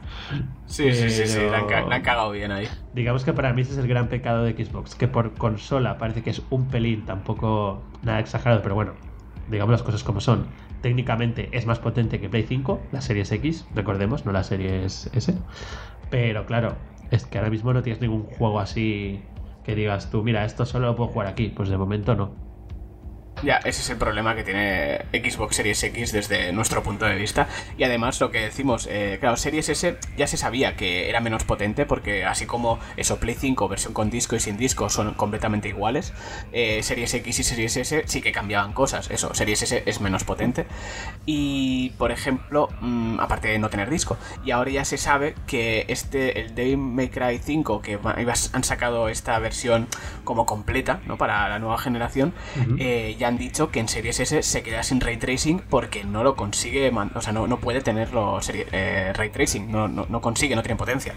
Sí, sí, sí, sí. Han, la han cagado bien ahí. Digamos que para mí ese es el gran pecado de Xbox, que por consola parece que es un pelín, tampoco nada exagerado, pero bueno, digamos las cosas como son. Técnicamente es más potente que Play 5, la Series X, recordemos, no la Series S. Pero claro, es que ahora mismo no tienes ningún juego así que digas tú, mira, esto solo lo puedo jugar aquí. Pues de momento no. Ya, ese es el problema que tiene Xbox Series X desde nuestro punto de vista. Y además lo que decimos, eh, claro, Series S ya se sabía que era menos potente porque así como eso, Play 5, versión con disco y sin disco son completamente iguales, eh, Series X y Series S sí que cambiaban cosas. Eso, Series S es menos potente. Y, por ejemplo, mm, aparte de no tener disco. Y ahora ya se sabe que este, el Devil May Cry 5, que han sacado esta versión como completa, ¿no? Para la nueva generación, eh, ya han dicho que en Series S se queda sin ray tracing porque no lo consigue, o sea, no, no puede tenerlo eh, ray tracing, no, no, no consigue, no tiene potencia.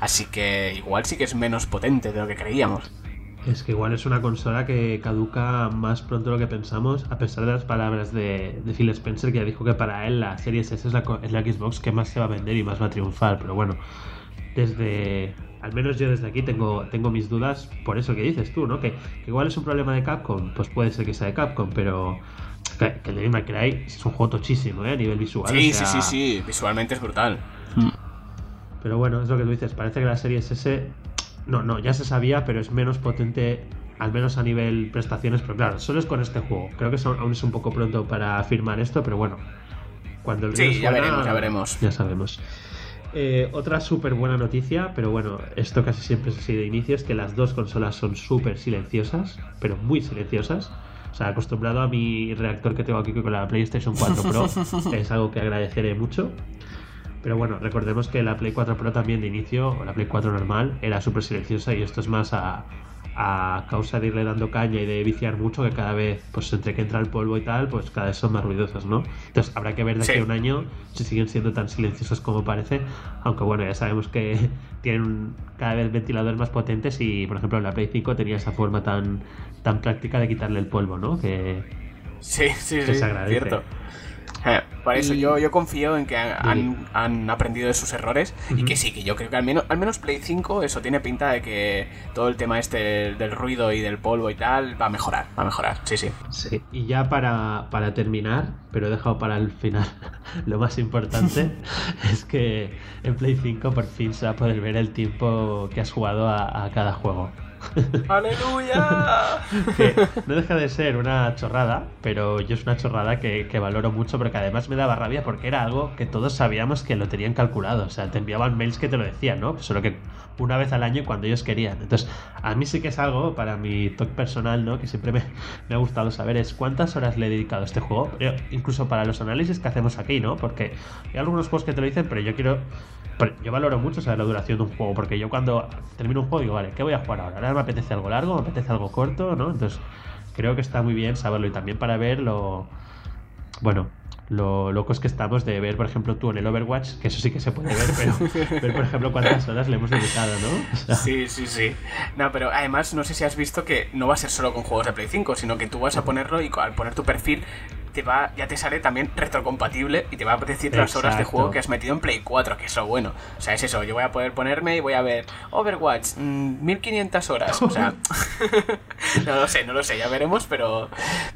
Así que igual sí que es menos potente de lo que creíamos. Es que igual es una consola que caduca más pronto de lo que pensamos, a pesar de las palabras de, de Phil Spencer, que ya dijo que para él la Series S es la, es la Xbox que más se va a vender y más va a triunfar. Pero bueno, desde. Al menos yo desde aquí tengo, tengo mis dudas por eso que dices tú, ¿no? Que, que igual es un problema de Capcom, pues puede ser que sea de Capcom, pero. Que, que el Devil May Cry es un juego tochísimo, ¿eh? A nivel visual. Sí, o sea, sí, sí, sí, visualmente es brutal. pero bueno, es lo que tú dices. Parece que la Series S. No, no, ya se sabía, pero es menos potente, al menos a nivel prestaciones. Pero claro, solo es con este juego. Creo que son- aún es un poco pronto para afirmar esto, pero bueno. Cuando el Sí, ya suena, veremos, ya veremos. Ya sabemos. Eh, otra súper buena noticia, pero bueno, esto casi siempre es así de inicio, es que las dos consolas son súper silenciosas, pero muy silenciosas. O sea, acostumbrado a mi reactor que tengo aquí con la PlayStation 4 Pro, es algo que agradeceré mucho. Pero bueno, recordemos que la Play 4 Pro también de inicio, o la Play 4 normal, era súper silenciosa y esto es más a, a causa de irle dando caña y de viciar mucho, que cada vez, pues entre que entra el polvo y tal, pues cada vez son más ruidosos, ¿no? Entonces habrá que ver de aquí a un año si siguen siendo tan silenciosos como parece, aunque bueno, ya sabemos que tienen cada vez ventiladores más potentes y, por ejemplo, la Play 5 tenía esa forma tan, tan práctica de quitarle el polvo, ¿no? Que, sí, sí, sí, se agradece. Cierto. Eh, por eso yo, yo confío en que han, aprendido de sus errores y que sí, que yo creo que al menos, al menos Play 5 eso tiene pinta de que todo el tema este del, ruido y del polvo y tal va a mejorar, va a mejorar, sí, sí. Sí, y ya para, terminar, pero he dejado para el final lo más importante, es que en Play 5 por fin se va a poder ver el tiempo que has jugado a cada juego. ¡Aleluya! no deja de ser una chorrada, pero yo es una chorrada que, valoro mucho porque además me daba rabia porque era algo que todos sabíamos que lo tenían calculado. O sea, te enviaban mails que te lo decían, ¿no? Solo que una vez al año cuando ellos querían. Entonces, a mí sí que es algo para mi toque personal, ¿no? Que siempre me, ha gustado saber es cuántas horas le he dedicado a este juego. incluso para los análisis que hacemos aquí, ¿no? Porque hay algunos juegos que te lo dicen, pero yo quiero yo valoro mucho saber la duración de un juego, porque yo cuando termino un juego digo, vale, ¿qué voy a jugar ahora? Ahora me apetece algo largo, me apetece algo corto, ¿no? Entonces, creo que está muy bien saberlo y también para ver lo. Bueno, lo locos que estamos de ver, por ejemplo, tú en el Overwatch, que eso sí que se puede ver, pero ver, por ejemplo, cuántas horas le hemos dedicado, ¿no? Sí, sí, sí. No, pero además, no sé si has visto que no va a ser solo con juegos de Play 5, sino que tú vas a ponerlo y al poner tu perfil te va, ya te sale también retrocompatible y te va a decir las horas de juego que has metido en Play 4, que es lo bueno. O sea, es eso, yo voy a poder ponerme y voy a ver Overwatch, 1500 mm, horas. O sea, no lo sé, no lo sé, ya veremos, pero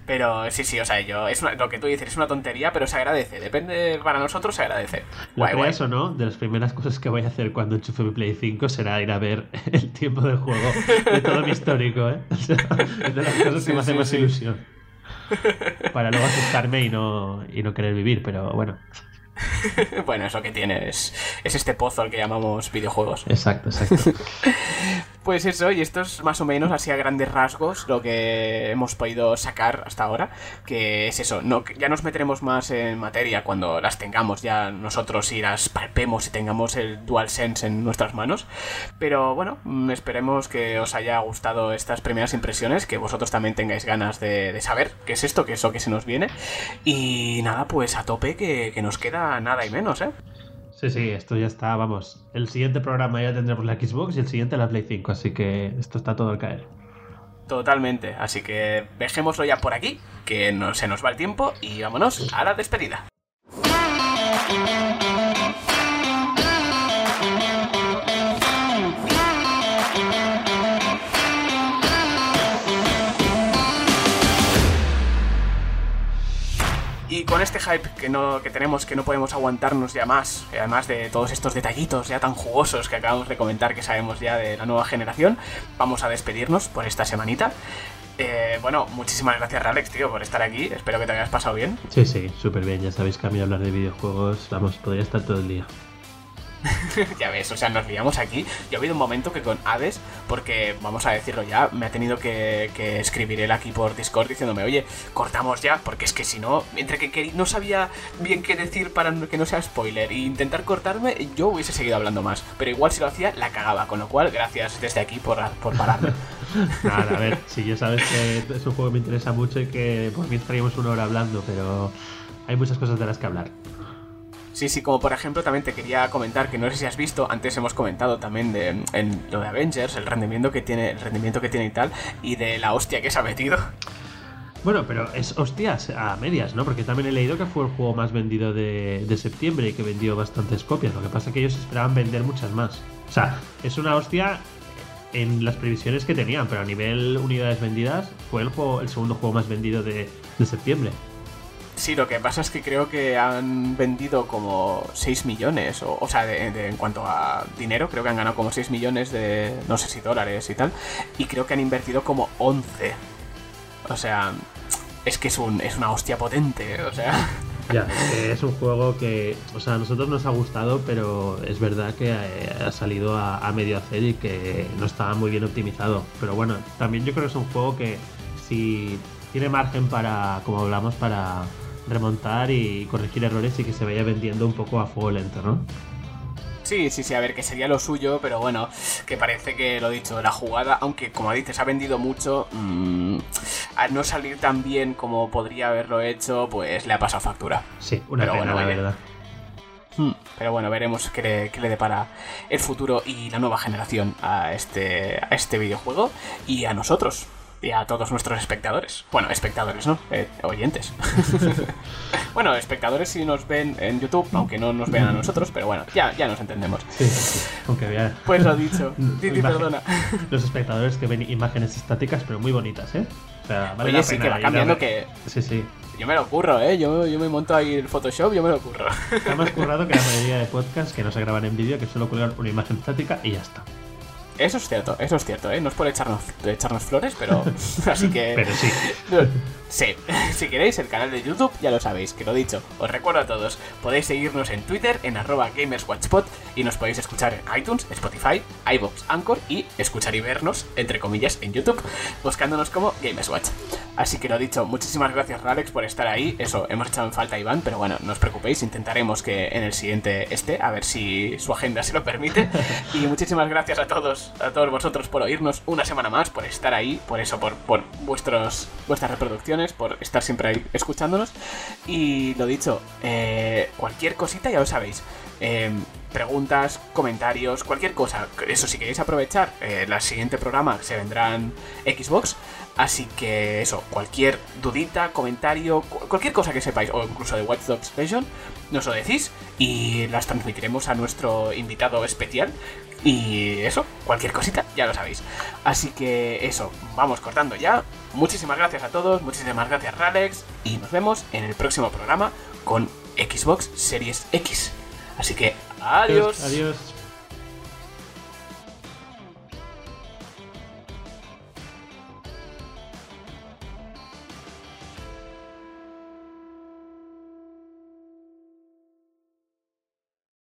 pero sí, sí, o sea, yo, es lo que tú dices, es una tontería, pero se agradece. Depende, para nosotros se agradece. Lo guay, o no, de las primeras cosas que voy a hacer cuando enchufe mi Play 5 será ir a ver el tiempo del juego de todo mi histórico, ¿eh? es de las cosas que me hacen más ilusión. para luego asustarme y no, y no querer vivir, pero bueno. bueno, eso que tienes es este pozo al que llamamos videojuegos. Exacto, exacto. Pues eso, y esto es más o menos así a grandes rasgos lo que hemos podido sacar hasta ahora, que es eso, no, ya nos meteremos más en materia cuando las tengamos ya nosotros y las palpemos y tengamos el DualSense en nuestras manos, pero bueno, mm, esperemos que os haya gustado estas primeras impresiones, que vosotros también tengáis ganas de, saber qué es esto, qué es lo que se nos viene, y nada, pues a tope que, que nos queda nada y menos, ¿eh? Sí, sí, esto ya está, vamos. El siguiente programa ya tendremos la Xbox y el siguiente la Play 5, así que esto está todo al caer. Totalmente, así que dejémoslo ya por aquí, que no, se nos va el tiempo y vámonos a la despedida. Con este hype que, no, que tenemos, que no podemos aguantarnos ya más, además de todos estos detallitos ya tan jugosos que acabamos de comentar que sabemos ya de la nueva generación, vamos a despedirnos por esta semanita. Eh, bueno, muchísimas gracias, Alex, tío, por estar aquí. Espero que te hayas pasado bien. Sí, sí, súper bien. Ya sabéis que a mí hablar de videojuegos, vamos, podría estar todo el día. ya ves, o sea, nos liamos aquí. Yo ha habido un momento que con Hades, porque vamos a decirlo ya, me ha tenido que, escribir él aquí por Discord diciéndome, oye, cortamos ya, porque es que si no, entre que, no sabía bien qué decir para que no sea spoiler e intentar cortarme, yo hubiese seguido hablando más. Pero igual si lo hacía, la cagaba. Con lo cual, gracias desde aquí por, por pararme. Nada, a ver, si ya sabes que es un juego que me interesa mucho y que por mí estaríamos una hora hablando, pero hay muchas cosas de las que hablar. Sí, sí, como por ejemplo también te quería comentar que no sé si has visto, antes hemos comentado también de en lo de Avengers, el rendimiento que tiene, el rendimiento que tiene y tal, y de la hostia que se ha metido. Bueno, pero es hostias a medias, ¿no? Porque también he leído que fue el juego más vendido de, septiembre y que vendió bastantes copias. Lo que pasa es que ellos esperaban vender muchas más. O sea, es una hostia en las previsiones que tenían, pero a nivel unidades vendidas fue el, juego, el segundo juego más vendido de septiembre. Sí, lo que pasa es que creo que han vendido como 6 millones, o, sea, en cuanto a dinero, creo que han ganado como 6 millones de, no sé si dólares y tal, y creo que han invertido como 11. O sea, es que es, un, es una hostia potente, o sea... Ya, es un juego que, o sea, a nosotros nos ha gustado, pero es verdad que ha salido a, a medio hacer y que no estaba muy bien optimizado. Pero bueno, también yo creo que es un juego que si tiene margen para, como hablamos, para remontar y corregir errores y que se vaya vendiendo un poco a fuego lento, ¿no? Sí, sí, sí, a ver, que sería lo suyo, pero bueno, que parece que lo dicho, la jugada, aunque como dices, ha vendido mucho, mmm, al no salir tan bien como podría haberlo hecho, pues le ha pasado factura. Sí, una pero pena, bueno, la verdad. Hmm, pero bueno, veremos qué le, qué le, depara el futuro y la nueva generación a este, a este videojuego y a nosotros y a todos nuestros espectadores. Bueno, espectadores, ¿no? Eh, oyentes. bueno, espectadores si nos ven en YouTube, aunque no nos vean a nosotros, pero bueno, ya, ya nos entendemos. Sí, sí, aunque vea. Pues lo dicho. Titi, perdona. Los espectadores que ven imágenes estáticas, pero muy bonitas, ¿eh? O sea, vale Oye, sí, que va cambiando que... Sí, sí. Yo me lo curro, ¿eh? Yo, yo me monto ahí el Photoshop, yo me lo curro. Está más currado que la mayoría de podcasts que no se graban en vídeo, que solo cuelgan una imagen estática y ya está. Eso es cierto, eso es cierto, ¿eh? No es por echarnos, echarnos flores, pero. Así que. Pero sí. Sí, si queréis el canal de YouTube, ya lo sabéis, que lo dicho. Os recuerdo a todos, podéis seguirnos en Twitter, en arroba gamerswatchpot, y nos podéis escuchar en iTunes, Spotify, iVoox, Anchor y escuchar y vernos, entre comillas, en YouTube, buscándonos como Gamerswatch. Así que lo dicho, muchísimas gracias Alex por estar ahí. Eso, hemos echado en falta a Iván, pero bueno, no os preocupéis, intentaremos que en el siguiente esté, a ver si su agenda se lo permite. Y muchísimas gracias a todos, a todos vosotros por oírnos una semana más, por estar ahí, por eso, por, por vuestros, vuestras reproducciones, por estar siempre ahí escuchándonos. Y lo dicho, eh, cualquier cosita ya lo sabéis. Em, preguntas, comentarios, cualquier cosa. Eso, si queréis aprovechar, eh, el siguiente programa se vendrán Xbox. Así que eso, cualquier dudita, comentario, cualquier cosa que sepáis, o incluso de Watch Dogs Legion, nos lo decís y las transmitiremos a nuestro invitado especial. Y eso, cualquier cosita, ya lo sabéis. Así que eso, vamos cortando ya. Muchísimas gracias a todos, muchísimas gracias Ralex, y nos vemos en el próximo programa con Xbox Series X. Así que, adiós. Adiós.